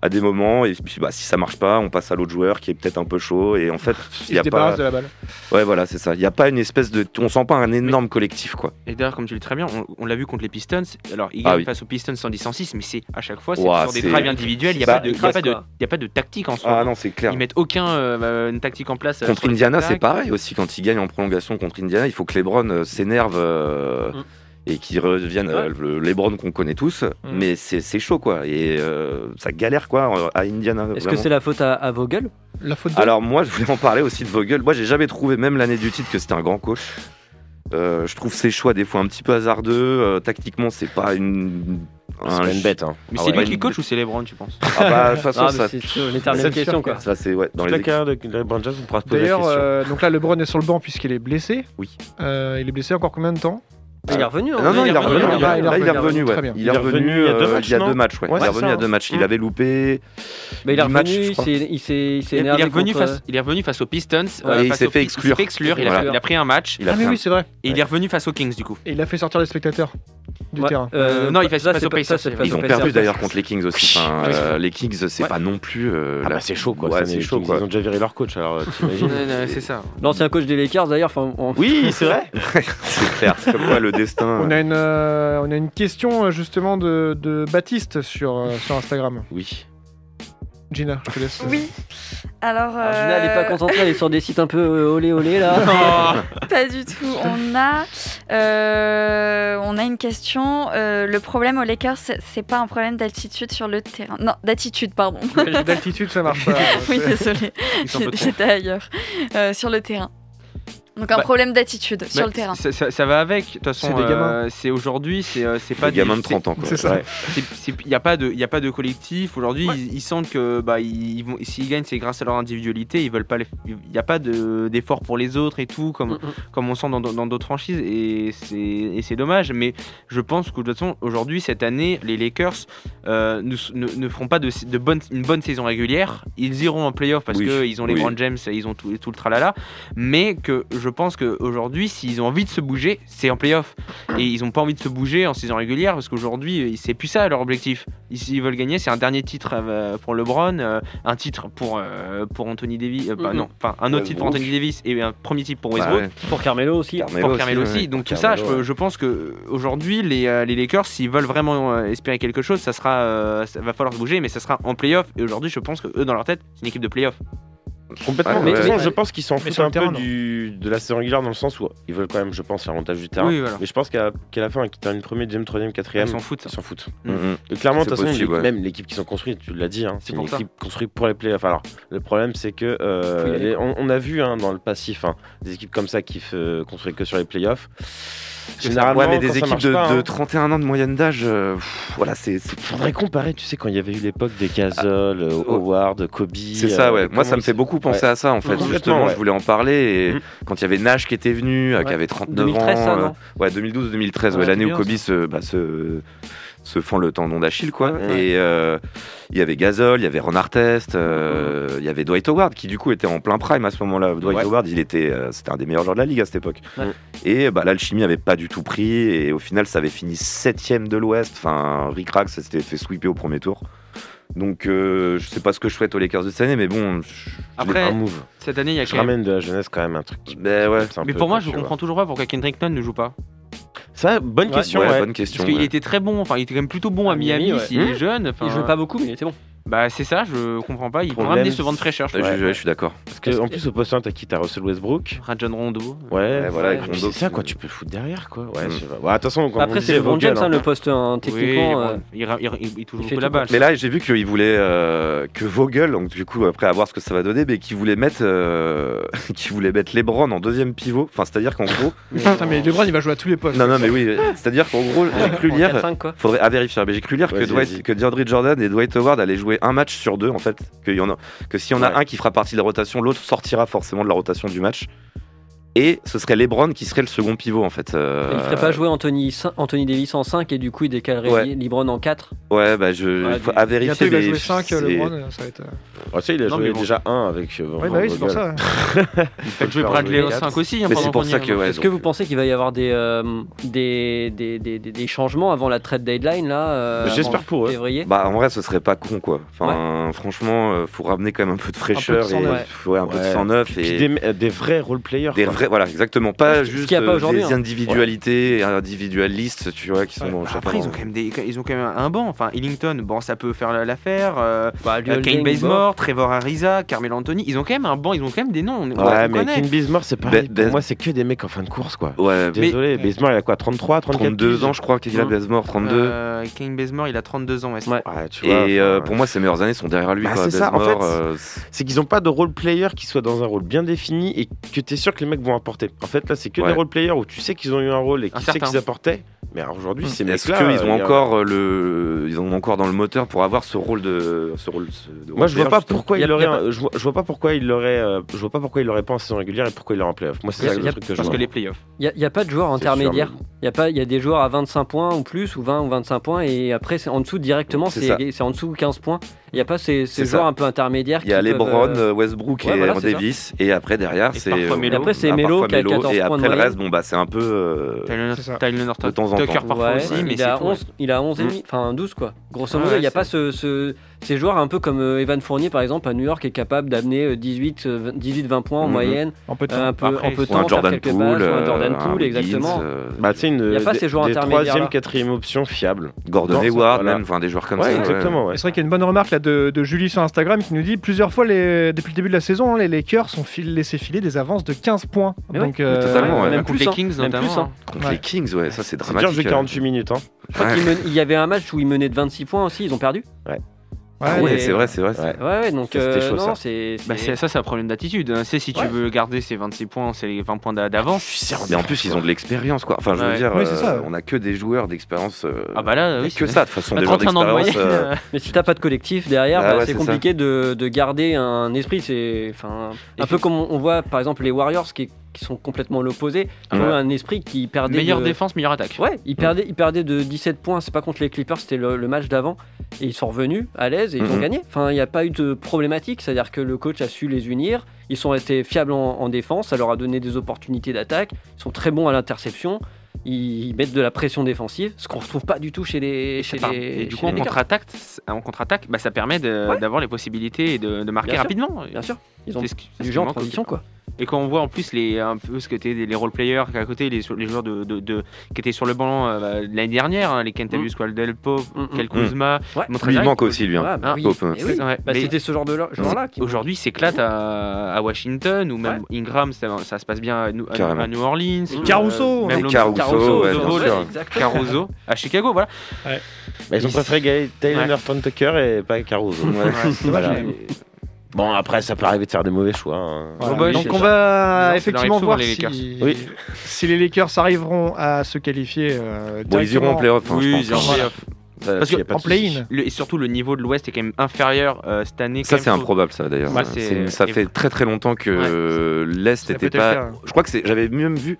à des moments et puis bah, si ça marche pas on passe à l'autre joueur qui est peut-être un peu chaud et en fait il il y a pas de la balle. Ouais, voilà, c'est ça. Il n'y a pas une espèce de. On sent pas un énorme collectif, quoi. Et d'ailleurs, comme tu le dis très bien, on, on l'a vu contre les Pistons. Alors, ils Ah gagnent oui. face aux Pistons 110-106, mais c'est à chaque fois, c'est Ouah, sur des c'est- drives individuels. Il n'y a, Bah, pas de- il y a crasse, pas de- quoi. il y a pas de tactique en soi. Ah non, c'est clair. Ils mettent aucun euh, une tactique en place. euh, Contre Indiana, c'est pareil aussi. Quand ils gagnent en prolongation contre Indiana, il faut que LeBron euh, s'énerve euh, Mm. Et qu'il revienne euh, le LeBron qu'on connaît tous. Mais c'est chaud, quoi. Et euh, ça galère, quoi, à Indiana. Est-ce que c'est la faute à, à Vogel? La faute de... Alors moi, je voulais en parler aussi de Vogel. Moi, j'ai jamais trouvé, même l'année du titre, que c'était un grand coach. Euh, je trouve ses choix des fois un petit peu hasardeux. Euh, tactiquement, c'est pas une. C'est pas une bête. Hein. Mais Ah c'est ouais. lui qui coach ou c'est LeBron, tu penses? Ah bah, de toute façon, Ah, ça, c'est l'éternelle question, quoi. ça c'est ouais. Dans Toute les la carrière de LeBron James, on pourra se poser la D'ailleurs, question. euh, donc là, LeBron est sur le banc puisqu'il est blessé. Oui. Euh, il est blessé encore combien de temps? Il est revenu. hein. Non, non, il est revenu. Là, il est revenu. Il est revenu il y a deux euh, matchs, il y a non deux matchs, ouais. Ouais, Il est revenu a deux matchs. Il avait loupé. Mais il est revenu, il s'est- énervé est revenu contre- face, il est revenu face aux Pistons. Ouais, euh, et il s'est fait exclure. Il a, Voilà. il a pris un match. Il a Ah, mais un- oui, c'est vrai. Et il est revenu face aux Kings, du coup. Et il a fait sortir les spectateurs du Ouais, terrain. Euh, non, il fait ça, face c'est aux Pacers, Ils ont perdu d'ailleurs contre les Kings aussi. Euh, les Kings, c'est pas non plus. euh, Ah bah c'est chaud quoi. C'est chaud. Ils ont déjà viré leur coach alors euh, t'imagines. C'est ça. L'ancien coach des Lakers, d'ailleurs. Oui, c'est vrai. C'est clair. C'est comme quoi le destin. On a une, euh, on a une question euh, justement de, de Baptiste sur, euh, sur Instagram. Oui. Gina, je te laisse. Oui. Alors. Gina, elle est pas euh, contente, là, elle est sur des sites un peu euh, olé olé là. Pas du tout. On a, euh, on a une question. Euh, le problème aux Lakers, c'est c'est pas un problème d'altitude sur le terrain. Non, d'attitude, pardon. D'altitude, ça marche pas. oui, désolé. J'étais ailleurs. Euh, sur le terrain. Donc un Bah, problème d'attitude sur Bah, le terrain. Ça, ça- ça va avec. De toute façon, C'est des gamins. euh, c'est aujourd'hui, c'est euh, c'est pas Des gamins de c'est- 30 ans. C'est ça. Il n'y a, pas de- y a pas de collectif. Aujourd'hui, ils, ils sentent que bah, ils, vont- s'ils gagnent, c'est grâce à leur individualité. Ils veulent pas. Il n'y a pas de- d'effort pour les autres et tout, comme, Mm, mm. comme on sent dans dans d'autres franchises. Et c'est et c'est dommage. Mais je pense que de toute façon, aujourd'hui, cette année, les Lakers euh, ne, ne, ne feront pas de, de bonne, une bonne saison régulière. Ils iront en playoff parce Oui, qu'ils ont les oui. Grand James, ils ont tout, tout le tralala. Mais que je pense qu'aujourd'hui, s'ils ont envie de se bouger, c'est en playoff. Et ils n'ont pas envie de se bouger en saison régulière parce qu'aujourd'hui, c'est plus ça leur objectif. Ils- S'ils veulent gagner, c'est un dernier titre euh, pour LeBron, euh, un titre pour, euh, pour Anthony Davis, euh, pas- Mhm. non, enfin un autre titre pour. Anthony Davis et un premier titre pour Bah Westbrook. ouais. Pour Carmelo aussi. Pour Carmelo aussi, ouais. donc tout Carmelo, ça, je, ouais. je pense que aujourd'hui les, euh, les Lakers, s'ils veulent vraiment euh, espérer quelque chose, ça sera, euh, ça va falloir se bouger, mais ça sera en playoff. Et aujourd'hui, je pense que eux dans leur tête, c'est une équipe de playoff. Complètement. Ouais, mais de toute ouais. façon, je pense qu'ils s'en foutent sur le un peu non. du, de la saison régulière dans le sens où ils veulent quand même, je pense, faire montage du terrain. Oui, voilà. Mais je pense qu'à qu'à la fin, qu'ils terminent premier, deuxième, troisième, quatrième, Ils s'en foutent. Ils s'en foutent. Mm, mm. Et clairement, de C'est toute façon, possible, les- ouais. même l'équipe qui sont construites, tu l'as dit, hein, c'est C'est une pour ça. équipe construite pour les playoffs. Alors, le problème, c'est que euh, Faut y aller, les- on, on a vu hein, dans le passif hein, des équipes comme ça qui se construisent que sur les playoffs. Généralement, ouais, mais des équipes de, pas, de hein, 31 ans de moyenne d'âge, euh, voilà, c'est. Faudrait comparer, tu sais, quand il y avait eu l'époque des Gasol, euh, oh. Howard, Kobe. C'est ça, euh, ouais. Moi, ça me fait beaucoup penser à ça, en fait. Justement, ouais. je voulais en parler. Et Mhm. quand il y avait Nash qui était venu, euh, qui avait 39 2013, ans. ça, euh, non ouais, 2012-2013, ouais, Ouais, l'année où Kobe se, bah, se, se fend le tendon d'Achille, quoi. Ouais. Et euh, il y avait Gasol, il y avait Ron Artest, euh, il y avait Dwight Howard, qui du coup était en plein prime à ce moment-là. Dwight Ouais. Howard, il était, euh, c'était un des meilleurs joueurs de la ligue à cette époque. Ouais. Et bah, l'alchimie avait pas du tout pris. Et au final, ça avait fini septième de l'Ouest. Enfin, Rick Rack, ça s'était fait sweeper au premier tour. Donc, euh, je sais pas ce que je souhaite aux Lakers de cette année, mais bon. je- je Après, Un move. cette année, il y a Je quand même. ramène de la jeunesse quand même un truc. qui- Ben ouais. un Mais peu pour moi, je comprends toujours pas pourquoi Kendrick Nunn ne joue pas. Ça, bonne Ouais. question, Ouais, ouais. bonne question. Parce qu'il ouais. était très bon, enfin il était quand même plutôt bon à Miami, Miami, ouais. s'il est Mmh. jeune. enfin, Il joue pas beaucoup, mais il était bon. Bah c'est ça, je comprends pas. Il peut Problème, ramener ce vent de fraîcheur. Je ouais, suis d'accord. Parce que, en plus, au poste 1, t'as qui T'as Russell Westbrook. Rajon Rondo. Ouais, Ouais, voilà, avec Rondo C'est ça, quoi. Tu peux le foutre derrière, quoi. Ouais, Mm. je sais pas. Ouais, attention, comme on Après, c'est le bon James, hein, hein. le poste un, Oui, techniquement. euh, il, il, il- il touche beaucoup la balle. Mais là, j'ai vu qu'il voulait euh, que Vogel, donc du coup, après à voir ce que ça va donner, mais qu'il voulait mettre, euh, qu'il voulait mettre LeBron en deuxième pivot. Enfin, c'est-à-dire qu'en gros, Putain, mais LeBron, il va jouer à tous les postes. non, non, mais oui, c'est-à-dire qu'en gros, j'ai cru lire. 4-5, quoi. Faudrait à vérifier, mais j'ai cru lire que DeAndre Jordan et Dwight Howard allaient jouer un match sur deux en fait. Qu'il y en a, que s'il y en a Ouais. un qui fera partie de la rotation, l'autre sortira forcément de la rotation du match. Et ce serait LeBron qui serait le second pivot en fait. euh, Il ferait pas jouer Anthony, Anthony Davis en 5 et du coup il décalerait Ouais. Libron en 4. Ouais, bah je. Ouais, faut du- à Bientôt, vérifier. il va mais jouer 5, c'est- LeBron. Ça va être... euh, Ah, ça, il a Non, joué mais bon. déjà un avec. euh, Ouais, bah oui, c'est pour ça. Faites jouer Bradley au 5 aussi. hein, Mais c'est pour ça que hein. ouais. Est-ce donc- que vous pensez qu'il va y avoir des, euh, des, des, des, des- des changements avant la trade deadline là euh, Mais j'espère pour eux. Février? Bah en vrai ce serait pas con quoi. Enfin franchement euh, faut ramener quand même un peu de fraîcheur et un peu de sang neuf et des, des vrais role players. Voilà exactement pas Ce juste qu'il y a pas euh, des hein. individualités individualistes tu vois qui sont Ouais. sais Après, pas, ils ont quand même des, ils ont quand même un banc. Enfin, Ellington, bon, ça peut faire l'affaire. Euh, bah, euh, Kane Bazemore, Trevor Ariza, Carmelo Anthony. Ils ont quand même un banc. Ils ont quand même des noms. On, on Ouais, mais. King Bizmore, c'est pareil. Be- Pour Bez- moi, c'est que des mecs en fin de course, quoi. ouais Désolé, Bizmore, il a quoi 33, 34 32 piges ans je crois qu'il a. Bazemore 32 Euh, Kane Bazemore, il a 32 ans. ouais, c'est- Ouais. Ouais, tu vois. et euh, pour moi ses meilleures années sont derrière lui Bah, quoi. c'est ça, en Bazemore, fait, euh, c'est- qu'ils ont pas de role player qui soit dans un rôle bien défini et que tu es sûr que les mecs vont apporter. En fait, là, c'est que Ouais. des role players où tu sais qu'ils ont eu un rôle et qui sais certain. qu'ils apportaient. Mais aujourd'hui, Mm. ces est-ce qu'ils ont euh, encore euh, le ils ont encore dans le moteur pour avoir ce rôle de ce rôle de Moi, je vois pas pourquoi il aurait. Je vois, pas pourquoi il l'aurait. euh, Je vois pas pourquoi il l'aurait pas en saison régulière et pourquoi il l'aurait en playoff. Moi, c'est ça le truc que je Parce que les playoffs. Il n'y a, pas de joueurs intermédiaires. Il y, a pas- il y a des joueurs à 25 points ou plus, ou 20 ou 25 points, et après, c'est en dessous directement, C'est en dessous 15 points. Il n'y a pas ces, joueurs ça. un peu intermédiaires. Il y a LeBron, euh, euh, Westbrook ouais, et Davis et après derrière Et c'est euh. Et après, c'est ah, Melo qui a Melo, 14 et points de après le reste bon bah c'est un peu euh, Tyler C'est parfois Ouais, aussi, mais il, a tout. 11, il a 11 et Mm. demi, enfin 12 quoi. Grosso Ouais, modo, il n'y a pas ce, ce- ces joueurs un peu comme euh, Evan Fournier par exemple à New York est capable d'amener euh, 18, euh, 18-20 points en Mhm. moyenne, Un peu de euh, temps. un peu, Après, en peu de ou un temps, faire Jordan quelques Poole, un euh, Jordan Poole, exactement. euh, Bah, une Il y a pas des, ces joueurs des intermédiaires, troisième, quatrième option fiable. Gordon Hayward voilà. même enfin des joueurs comme Ouais, ça ouais. exactement. Ouais. C'est vrai qu'il y a une bonne remarque là de, de Julie sur Instagram qui nous dit plusieurs fois les, depuis le début de la saison, hein, les Lakers ont fil- laissé filer des avances de 15 points. Mais Donc, euh, totalement, ouais. Même Contre plus, les hein. Kings Même notamment. plus, hein. contre Ouais. les Kings ouais ça c'est C'est dur de dramatique jouer 48 minutes. Hein. Je crois Ouais. qu'il men- il y avait un match où ils menaient de 26 points aussi, ils ont perdu. Ah ouais, c'est vrai, c'est vrai. Ouais, ouais, donc euh, chaud, non, ça. c'est. Bah, c'est- ça, c'est un problème d'attitude. hein. C'est si tu Ouais. veux garder ces 26 points, c'est les 20 points d'a- d'avance. Mais en plus, ils ont de l'expérience, quoi. Enfin, je veux dire, Oui, euh, on a que des joueurs d'expérience. euh, Ah bah là, oui, que c'est- ça, de toute façon, Bah, des joueurs 31 ans de d'expérience. moyenne, euh, Mais si t'as pas de collectif derrière, Ah bah, ouais, c'est compliqué de, de garder un esprit. C'est enfin un peu comme on voit par exemple les Warriors qui, qui sont complètement l'opposé. Ils Ouais. ont un esprit qui perdait. Meilleure de- défense, meilleure attaque. Ouais, ils perdaient, ils perdaient de 17 points. C'est pas contre les Clippers, c'était le, le match d'avant. Et ils sont revenus à l'aise et ils ont Mhm. gagné. Enfin, il n'y a pas eu de problématique. C'est-à-dire que le coach a su les unir. Ils sont restés fiables en, en défense. Ça leur a donné des opportunités d'attaque. Ils sont très bons à l'interception. Ils, mettent de la pression défensive, ce qu'on retrouve pas du tout chez les. Chez les et du chez coup, en contre-attaque, en contre-attaque, bah, ça permet Ouais. d'avoir les possibilités de, de marquer Bien sûr. rapidement. Bien sûr. Ils ont du qui en transition, quoi. Et quand on voit en plus les, un peu ce que étaient les role-players qu'à côté, les, les joueurs de, de- de- qui étaient sur le banc euh, bah, l'année dernière, hein, les Kentavious Caldwell Pope, Mm, Kel mm. Kuzma, Ouais. Lui, il manque aussi, lui. hein. Ouais, bah oui. Hein. Eh oui. Ouais, Bah, C'était ce genre de là- genre-là. qui- Aujourd'hui, s'éclate à, à Washington ou même Ingram, ça, ça se passe bien à New, à- à Orleans. Et Caruso. même Et Lonzo- Caruso, Caruso, ouais, à Chicago, voilà. Bah, ils ont préféré gagner Taylor. Horton Tucker et pas Caruso. Ouais. Bon, après, ça peut arriver de faire des mauvais choix. hein. Voilà. Bon, bah, Donc on va effectivement souvent, voir les si... Lakers. Oui. si les Lakers arriveront à se qualifier. euh, Bon, ils iront en playoff, hein, Oui, je ils iront pense. en playoff. Ça, Parce y a que pas de En souci. play-in. Le- et surtout, le niveau de l'Ouest est quand même inférieur euh, cette année. Ça, c'est improbable, ça, d'ailleurs. Ouais, C'est c'est- une- ça fait très très longtemps que euh, l'Est Ça n'était le pas. faire. Je crois que c'est. J'avais même vu.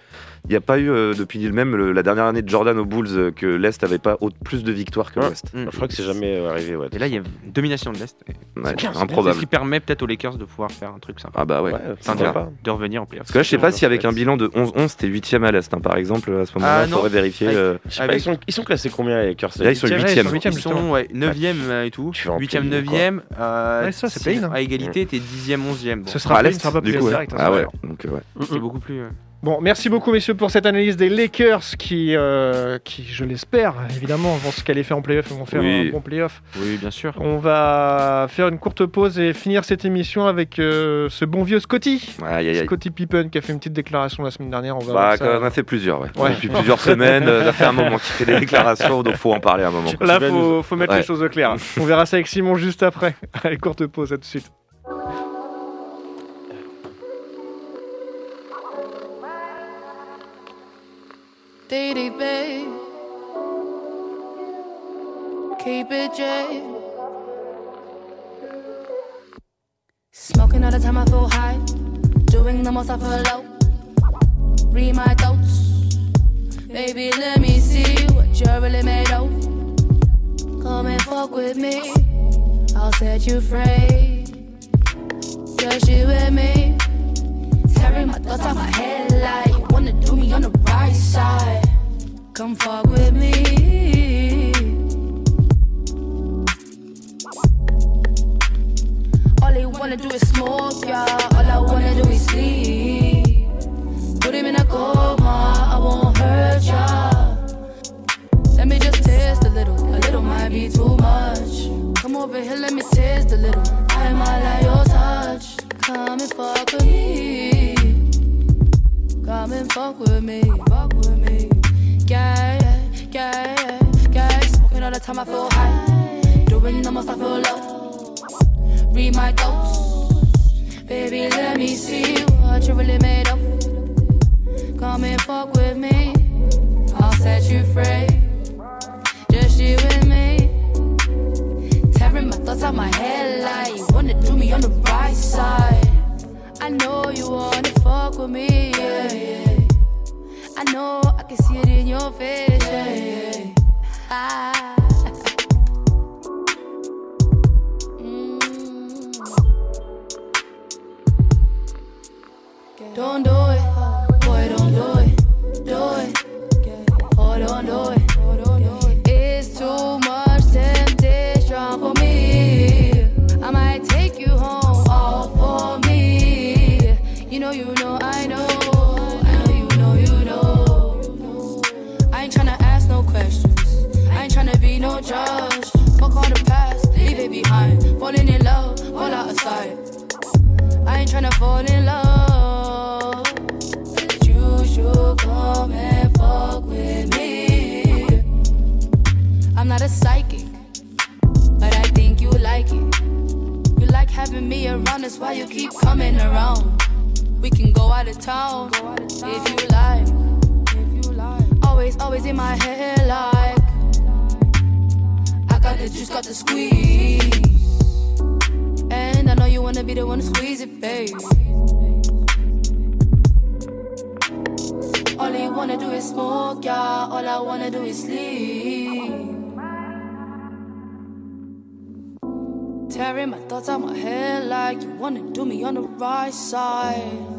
Il n'y a pas eu euh, depuis même le- la dernière année de Jordan aux Bulls euh, que l'Est avait pas au- plus de victoires que Ouais. l'Ouest. Mm. Je crois que c'est jamais euh, arrivé. Ouais, Et là, il y a une domination de l'Est. Ouais, C'est bien, c'est improbable. ce qui permet peut-être aux Lakers de pouvoir faire un truc sympa. Ah bah ouais. Ouais, de, pas. de revenir en playoff. Parce que là, je sais pas Ouais, si avec un bilan de 11-11, c'était 8ème à l'Est, hein, par exemple. À ce moment-là, Ah, il non. faudrait vérifier. Avec- euh, Je sais pas, Avec- ils, sont, ils sont classés combien les Lakers? Là, ils sont Huitième huitième. Ouais, Ils sont ouais, 9ème et tout. Tu fais en 8ème, play-in, 9ème. euh, Ouais, ça, c'est si- play-in, hein. À égalité, t'es 10ème, 11ème. Bon, Ce sera à l'Est, ce sera pas du coup. ouais. direct, hein, Ah ouais. Donc, euh, ouais. c'est beaucoup plus. euh, Bon, merci beaucoup messieurs pour cette analyse des Lakers qui, euh, qui je l'espère, évidemment, vont se qualifier en playoff et vont faire Oui. un bon playoff. Oui, bien sûr. On va faire une courte pause et finir cette émission avec euh, ce bon vieux Scotty. Aïe, aïe, aïe. Scotty Pippen qui a fait une petite déclaration la semaine dernière. On va Bah, voir ça. a fait plusieurs, ouais. Ouais. Depuis plusieurs semaines, euh, ça fait un moment qu'il fait des déclarations, donc faut en parler un moment. Là, faut, faut mettre Ouais. les choses au clair. On verra ça avec Simon juste après. Allez, courte pause, à tout de suite. Babe. Keep it J. Smoking all the time, I feel high. Doing the most, I feel low. Read my thoughts. Baby, let me see what you're really made of. Come and fuck with me. I'll set you free. Just you and me. Tearing my thoughts out my head like you wanna do me on the right side. Come fuck with me. All they wanna do is smoke, yeah. All I wanna do is sleep. Put him in a coma, I won't hurt ya. Let me just taste a little, a little might be too much. Come over here, let me taste a little. I might like your touch. Come and fuck with me. Come and fuck with me, fuck with me. Yeah, yeah, yeah, yeah. Smoking all the time, I feel high. Doing the most, I feel low. Read my thoughts. Baby, let me see what you really made of. Come and fuck with me. I'll set you free. Just you and me. Tearing my thoughts out my head like you wanna do me on the right side. I know you wanna know I can see it in your face, yeah, yeah. Ah. If you like, always, always in my head like I got the juice, got the squeeze, and I know you wanna be the one to squeeze it, babe. All you wanna do is smoke, yeah. All I wanna do is sleep. Tearing my thoughts out my head like you wanna do me on the right side.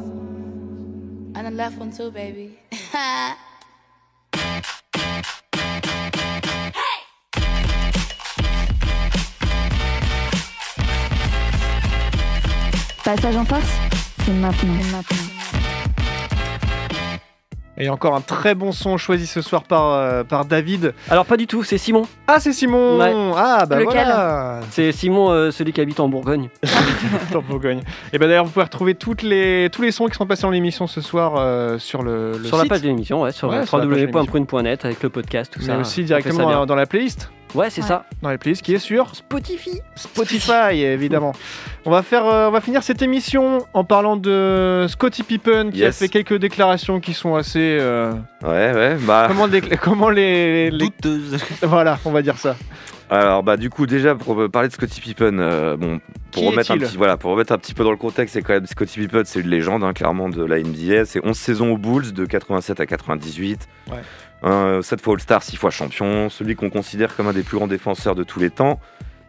And the left one too, baby. Passage en force, c'est maintenant. Et encore un très bon son choisi ce soir par, euh, par David. Alors pas du tout, c'est Simon. Ah, c'est Simon Ouais. Ah, bah Lequel voilà C'est Simon, euh, celui qui habite en Bourgogne. en Bourgogne. Et ben d'ailleurs, vous pouvez retrouver toutes les, tous les sons qui sont passés dans l'émission ce soir euh, sur le, le sur la page de l'émission, ouais, sur Ouais, www.prune.net avec le podcast, tout mais ça. aussi On fait directement dans, la playlist. Ouais, c'est ça. Dans la playlist qui est sur Spotify. Spotify, évidemment. On va, faire, euh, on va finir cette émission en parlant de Scottie Pippen qui Yes. a fait quelques déclarations qui sont assez. euh, Ouais, ouais, bah. comment, comment les, les-. Voilà, on va dire ça. Alors bah du coup déjà pour parler de Scottie Pippen, euh, bon Qui pour remettre un petit voilà pour remettre un petit peu dans le contexte, c'est quand même Scottie Pippen, c'est une légende hein, clairement de la NBA. C'est 11 saisons aux Bulls de 87 à 98. Ouais. Euh, 7 fois All-Star, 6 fois champion, celui qu'on considère comme un des plus grands défenseurs de tous les temps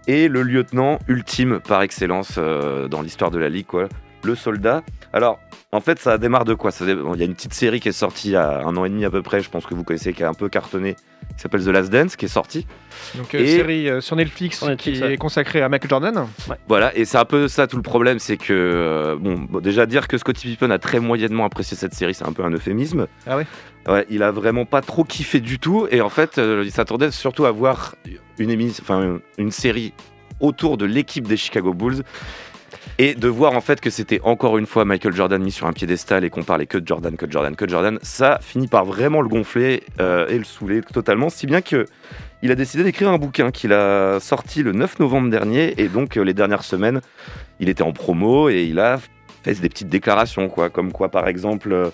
et le lieutenant ultime par excellence euh, dans l'histoire de la ligue quoi, le soldat. Alors en fait ça démarre de quoi? Bon, Il y a une petite série qui est sortie il y a un an et demi à peu près, je pense que vous connaissez, qui a un peu cartonné, qui s'appelle The Last Dance, qui est sortie. Donc, euh, Et- série euh, sur Netflix, Sur Netflix, qui ouais. est consacrée à Michael Jordan. Voilà, et c'est un peu ça tout le problème, c'est que, euh, bon, bon, déjà dire que Scottie Pippen a très moyennement apprécié cette série, c'est un peu un euphémisme. Ah ouais? Ouais, il a vraiment pas trop kiffé du tout, et en fait, euh, il s'attendait surtout à voir une, émission, enfin, une série autour de l'équipe des Chicago Bulls, et de voir en fait que c'était encore une fois Michael Jordan mis sur un piédestal et qu'on parlait que de Jordan, que de Jordan, que de Jordan, ça finit par vraiment le gonfler euh, et le saouler totalement, si bien que il a décidé d'écrire un bouquin qu'il a sorti le 9 novembre dernier, et donc euh, les dernières semaines, il était en promo et il a fait des petites déclarations, quoi, comme quoi par exemple. euh,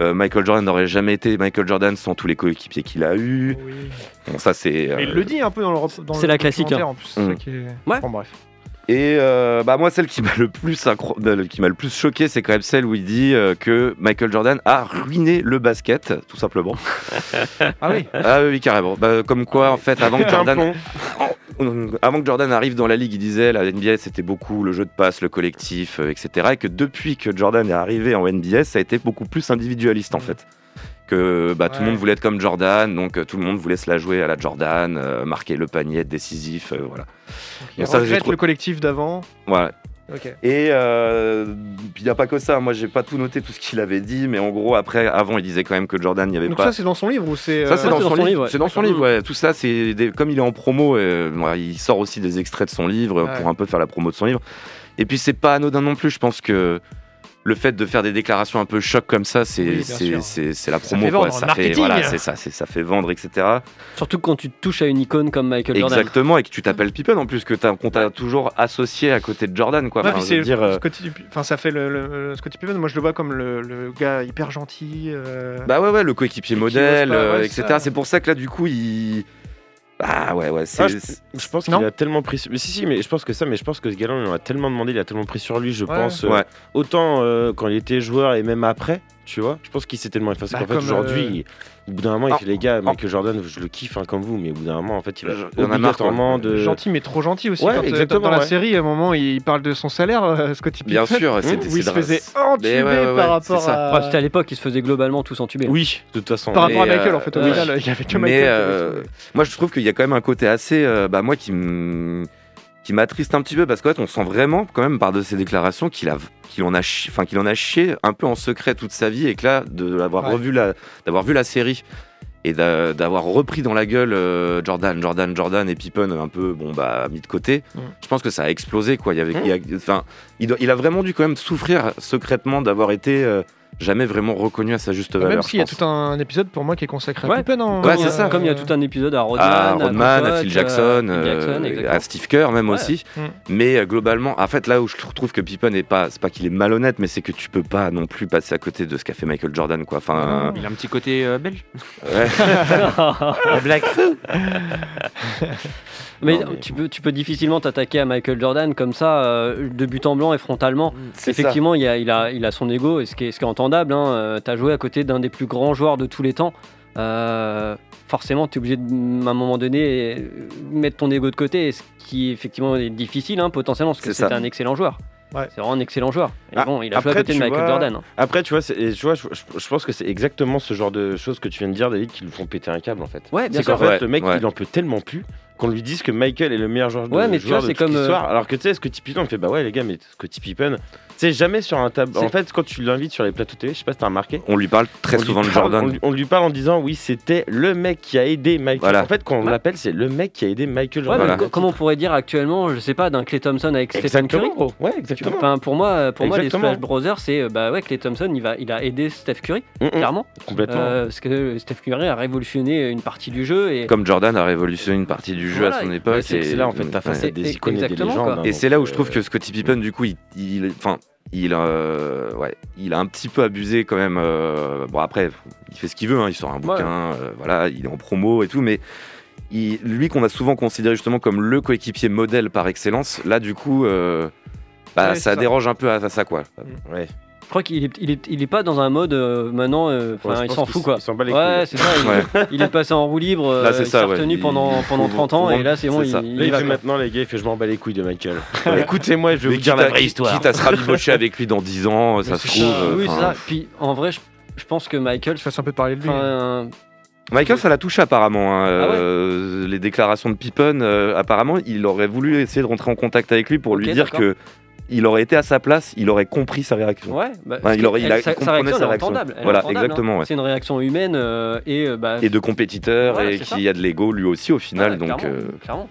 euh, Michael Jordan n'aurait jamais été Michael Jordan sans tous les coéquipiers qu'il a eu. Bon, ça c'est. euh, il le dit un peu dans le C'est la classique, hein. En plus, ça Mm. qui est- Ouais. Bref. Et euh, bah moi, celle qui m'a le plus incro- euh, qui m'a le plus choqué, c'est quand même celle où il dit euh, que Michael Jordan a ruiné le basket, tout simplement. Ah oui ah oui, carrément. Bah, comme quoi, en fait, avant que Jordan, avant que Jordan arrive dans la ligue, il disait la NBA c'était beaucoup le jeu de passe, le collectif, etc. Et que depuis que Jordan est arrivé en NBA, ça a été beaucoup plus individualiste en fait. Que bah, tout le Ouais. monde voulait être comme Jordan, donc euh, tout le monde voulait se la jouer à la Jordan, euh, marquer le panier, être décisif, euh, voilà. Ça, j'ai regrette trouvé- le collectif d'avant. Voilà. Ok. Et euh, il n'y a pas que ça, moi j'ai pas tout noté, tout ce qu'il avait dit, mais en gros, après, avant, il disait quand même que Jordan n'y avait Donc pas. ça, c'est dans son livre ou c'est. Ça, c'est dans, son livre. ouais. C'est dans son livre, ouais. Tout ça, c'est des- comme il est en promo, euh, ouais, il sort aussi des extraits de son livre Ouais. pour un peu faire la promo de son livre. Et puis, c'est pas anodin non plus. Je pense que le fait de faire des déclarations un peu choc comme ça, c'est Oui, la Ça promo. quoi. vendre, Ça fait, voilà, c'est ça, c'est- ça fait vendre, etc. Surtout quand tu te touches à une icône comme Michael Jordan. Exactement, et que tu t'appelles Pippen en plus, que t'as- qu'on t'a toujours associé à côté de Jordan, quoi. Ouais, Enfin, puis je veux c'est dire, euh, Scottie, enfin ça fait le, le- le Scottie Pippen. Moi je le vois comme le, le gars hyper gentil. euh, Bah ouais, ouais, le coéquipier qui modèle, pas, euh, ouais, etc. ça. C'est pour ça que là, du coup, il. Bah ouais, ouais, c'est. Ah, je, je pense qu'il a tellement pris. Mais si, si, mais je pense que ça, mais je pense que ce gars-là, on en a tellement demandé, il a tellement pris sur lui, je Ouais. pense. euh, Ouais. autant euh, quand il était joueur et même après, tu vois. Je pense qu'il s'est tellement effacé Bah, qu'en fait, aujourd'hui, euh, au bout d'un moment, il Ah, fait les gars, ah. Michael Jordan, je le kiffe hein, comme vous, mais au bout d'un moment, en fait, il va Il en a marre, quoi. obligatoirement de. Gentil mais trop gentil aussi. Ouais, quand, euh, exactement, dans la ouais. série, à un moment, il parle de son salaire, euh, Scottie Pippen. Bien sûr, c'est où c'est il se faisait entuber ouais, par rapport ça. à. Ouais, C'était à l'époque, ils se faisaient globalement tous entuber. Oui, de toute façon. Par rapport à Michael, euh, en fait, au final, il y avait que Michael. Euh, moi, je trouve qu'il y a quand même un côté assez, euh, bah, moi, qui me qui m'attriste un petit peu parce qu'en fait, on sent vraiment, quand même, par de ses déclarations, qu'il a, qu'il en a, chi- enfin, qu'il en a chié un peu en secret toute sa vie et que là, de l'avoir Ouais. revu la, d'avoir vu la série et d'a- d'avoir repris dans la gueule euh, Jordan, Jordan, Jordan et Pippen un peu, bon bah, mis de côté. Mm. Je pense que ça a explosé, quoi. Y avait, il a vraiment dû quand même souffrir secrètement d'avoir été euh, jamais vraiment reconnu à sa juste valeur. Même s'il y a tout un épisode pour moi qui est consacré à Ouais. Pippen. hein. Ouais, c'est ça. Comme il y a tout un épisode à Rodman, à Rodman, à Kukoc, Phil Jackson, euh, Phil Jackson, euh, à Steve Kerr même Ouais. aussi. Mm. Mais euh, globalement, en fait, là où je trouve que Pippen n'est pas, c'est pas qu'il est malhonnête, mais c'est que tu peux pas non plus passer à côté de ce qu'a fait Michael Jordan, quoi. Enfin, Il a un petit côté euh, belge. ouais. Black Feu Mais, Non, mais- Tu, peux, tu peux difficilement t'attaquer à Michael Jordan comme ça, euh, de but en blanc et frontalement. C'est ça. Effectivement, il, a, il, a, il a son ego, et ce qui est, ce qui est entendable. Hein. Euh, T'as joué à côté d'un des plus grands joueurs de tous les temps. Euh, forcément, tu es obligé de, à un moment donné, euh, mettre ton ego de côté, et ce qui effectivement est difficile hein, potentiellement, parce que C'est un excellent joueur. Ouais. C'est vraiment un excellent joueur. Et Ah, bon, il a joué après, à côté de tu Michael vois, Jordan. hein. Après, tu vois, tu je, je- je pense que c'est exactement ce genre de choses que tu viens de dire, David, qui lui font péter un câble en fait. Ouais, C'est qu'en fait, Ouais, le mec, ouais. il en peut tellement plus qu'on lui dise que Michael est le meilleur joueur de, Ouais, mais tu vois, de toute comme, euh, l'histoire. Alors que tu sais, Scottie Pippen, on fait bah ouais, les gars, mais Scottie Pippen, tu sais, jamais sur un tableau. C'est- En fait, quand tu l'invites sur les plateaux télé, je sais pas si t'as remarqué. On lui parle très on souvent de parle- Jordan. On lui, on lui parle en disant oui, c'était le mec qui a aidé Michael. Voilà. En fait, quand on Ouais. l'appelle, c'est le mec qui a aidé Michael Ouais, Jordan. mais Voilà. co- comment on pourrait dire actuellement, je sais pas, d'un Clay Thompson avec Stephen Curry. Ouais, exactement. Enfin, pour moi, pour moi, les. Splash Brothers, c'est euh, bah ouais, Clay Thompson, il va, il a aidé Steph Curry, Mm, mm, clairement, Complètement. Euh, parce que Steph Curry a révolutionné une partie du jeu et Comme Jordan a révolutionné une partie du jeu Voilà, à son bah, époque. c'est c'est là en fait ta face ouais. à des icônes et des légendes. quoi. hein, Et c'est là où je euh, trouve que Scottie Pippen, du coup, il, il- enfin, il, euh, ouais, il a un petit peu abusé quand même. euh, bon, après, il fait ce qu'il veut, hein, il sort un bouquin, euh, voilà, il est en promo et tout, mais il- lui qu'on a souvent considéré justement comme le coéquipier modèle par excellence, là, du coup, euh, bah, Ouais, ça, ça. dérange un peu à, à ça, quoi. Ouais. Je crois qu'il est, il est, il est pas dans un mode euh, maintenant, euh, enfin, Ouais, il s'en fout quoi. il s'en bat les Ouais, couilles. c'est ça. Il, Ouais. il est passé en roue libre, Là, euh, il s'est retenu pendant, pendant faut- 30 faut ans et là c'est bon, ça. il Là, y il va, fait quoi. maintenant, les gars, il fait je m'en bats les couilles de Michael. Écoutez-moi, je vais vous dire la vraie histoire. Quitte à se rabibocher avec lui dans 10 ans, ça se trouve. Oui, c'est ça. Puis en vrai, je, pense que Michael, Je fasse un peu parler de lui. Michael, ça l'a touché apparemment. hein, Ah ouais euh, les déclarations de Pippen, euh, apparemment, il aurait voulu essayer de rentrer en contact avec lui pour lui dire que il aurait été à sa place, il aurait compris sa réaction. ouais, bah, il aurait- il a- sa, il comprenait réaction, sa elle est réaction. entendable, elle est Voilà, entendable, exactement, hein. ouais. C'est une réaction humaine euh, et euh, bah, Et de compétiteur Voilà, et qui a de l'ego lui aussi au final. ouais, donc, clairement, euh, clairement.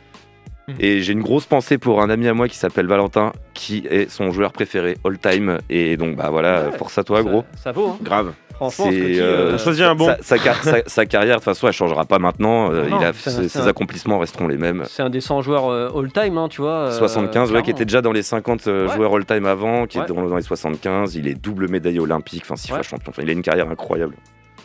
Et j'ai une grosse pensée pour un ami à moi qui s'appelle Valentin, qui est son joueur préféré all time. Et donc bah voilà, Ouais. force à toi Ça- gros. Ça, vaut. Hein. Grave. Franchement, C'est, euh, euh, un bon. Sa, sa car- sa- sa carrière de toute façon elle changera pas maintenant. Euh, Non, il a, c'est un- ses, c'est ses un- accomplissements resteront les mêmes. c'est un des 100 joueurs euh, all-time, hein, tu vois. euh, 75, ouais, qui était déjà dans les 50 euh, Ouais. joueurs all-time avant, qui Ouais. est dans, dans les 75. Il est double médaillé olympique, enfin six fois champion. Enfin, il a une carrière incroyable.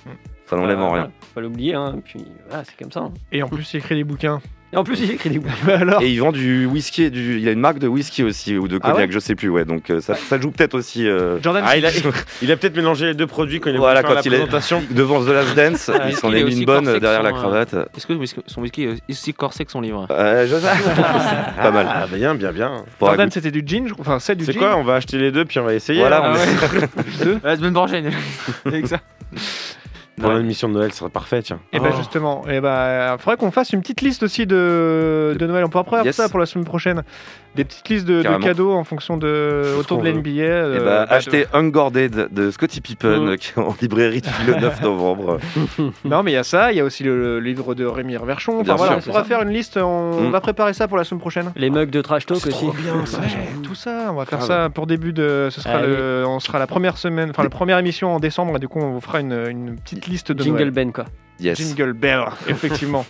Mm. Ça n'enlève en rien. Faut l'oublier, hein. Puis voilà, c'est comme ça. hein. Et en plus, il écrit des bouquins. Et en plus, il écrit des bouquins. Alors, Et il vend du whisky, du... il a une marque de whisky aussi, ou de Ah cognac, ouais je sais plus, ouais. Donc euh, ça, ça joue peut-être aussi. euh, Jordan, Ah, il a, il a peut-être mélangé les deux produits quand il a Voilà, quand la il est présentation. devant The Last Dance, il s'en est est mis une bonne derrière la son, cravate. Est-ce que son whisky est aussi corsé que son livre? Ouais, je sais. pas mal. Ah, bien, bien, bien. Faudra Jordan, c'était du gin, enfin, c'est du C'est gin. quoi? On va acheter les deux puis on va essayer. Voilà, hein. on est- La semaine prochaine. Pour l'émission de Noël, ce serait parfait, tiens. Et ben Oh. justement, et ben, faudrait qu'on fasse une petite liste aussi de, de Noël. On pourra prévoir Yes. ça pour la semaine prochaine. Des petites listes de, de cadeaux en fonction de autour de l'NBA. Eh euh, bah, bah, acheter Unguarded de Scottie Pippen Mm. qui est en librairie depuis le 9 novembre. de- Non, mais il y a ça. Il y a aussi le, le livre de Rémi Verchon. Enfin Bien voilà, sûr, on pourra ça. faire une liste. On, Mm. va préparer ça pour la semaine prochaine. Les mugs de trash talk aussi. Ouais, tout ça, on va faire ça pour début de. Ce sera Allez. le, on sera la première semaine, enfin la première émission en décembre. Et du coup, on vous fera une, une petite liste de Jingle Noël. Ben, quoi. Yes. Jingle Bell, effectivement.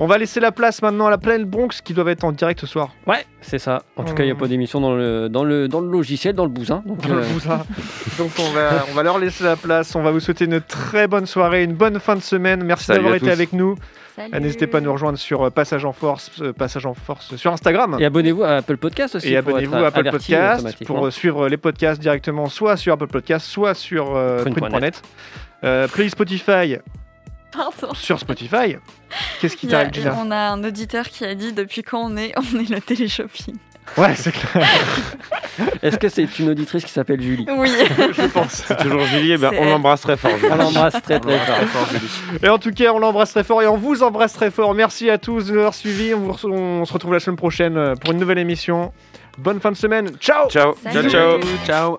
On va laisser la place maintenant à la pleine Bronx qui doivent être en direct ce soir. Ouais, c'est ça. En tout cas, il n'y a Mm. pas d'émission dans le, dans, le, dans le logiciel, dans le bousin. Donc, Dans le euh, bousin. Donc on va, on va leur laisser la place. On va vous souhaiter une très bonne soirée, une bonne fin de semaine. Merci d'avoir été tous. avec nous. N'hésitez pas à nous rejoindre sur euh, Passage en Force, euh, Passage en Force sur Instagram. Et abonnez-vous à Apple Podcast aussi. Et abonnez-vous être à Apple Podcast pour suivre les podcasts directement, soit sur Apple Podcast, soit sur euh. Prune.net. Euh, Play Spotify Pardon. sur Spotify. Qu'est-ce qui t'arrive, Gina on a un auditeur qui a dit depuis quand on est, on est le téléshopping. Ouais, c'est clair, Est-ce que c'est une auditrice qui s'appelle Julie? Oui. je pense. C'est toujours Julie, eh ben, C'est on elle. l'embrasse très fort. Julie. On l'embrasse très très fort. Et en tout cas, on l'embrasse très fort et on vous embrasse très fort. Merci à tous de nous avoir suivis. On, vous re- on se retrouve la semaine prochaine euh, pour une nouvelle émission. Bonne fin de semaine. Ciao Ciao. Salut. Ciao, ciao. Ciao.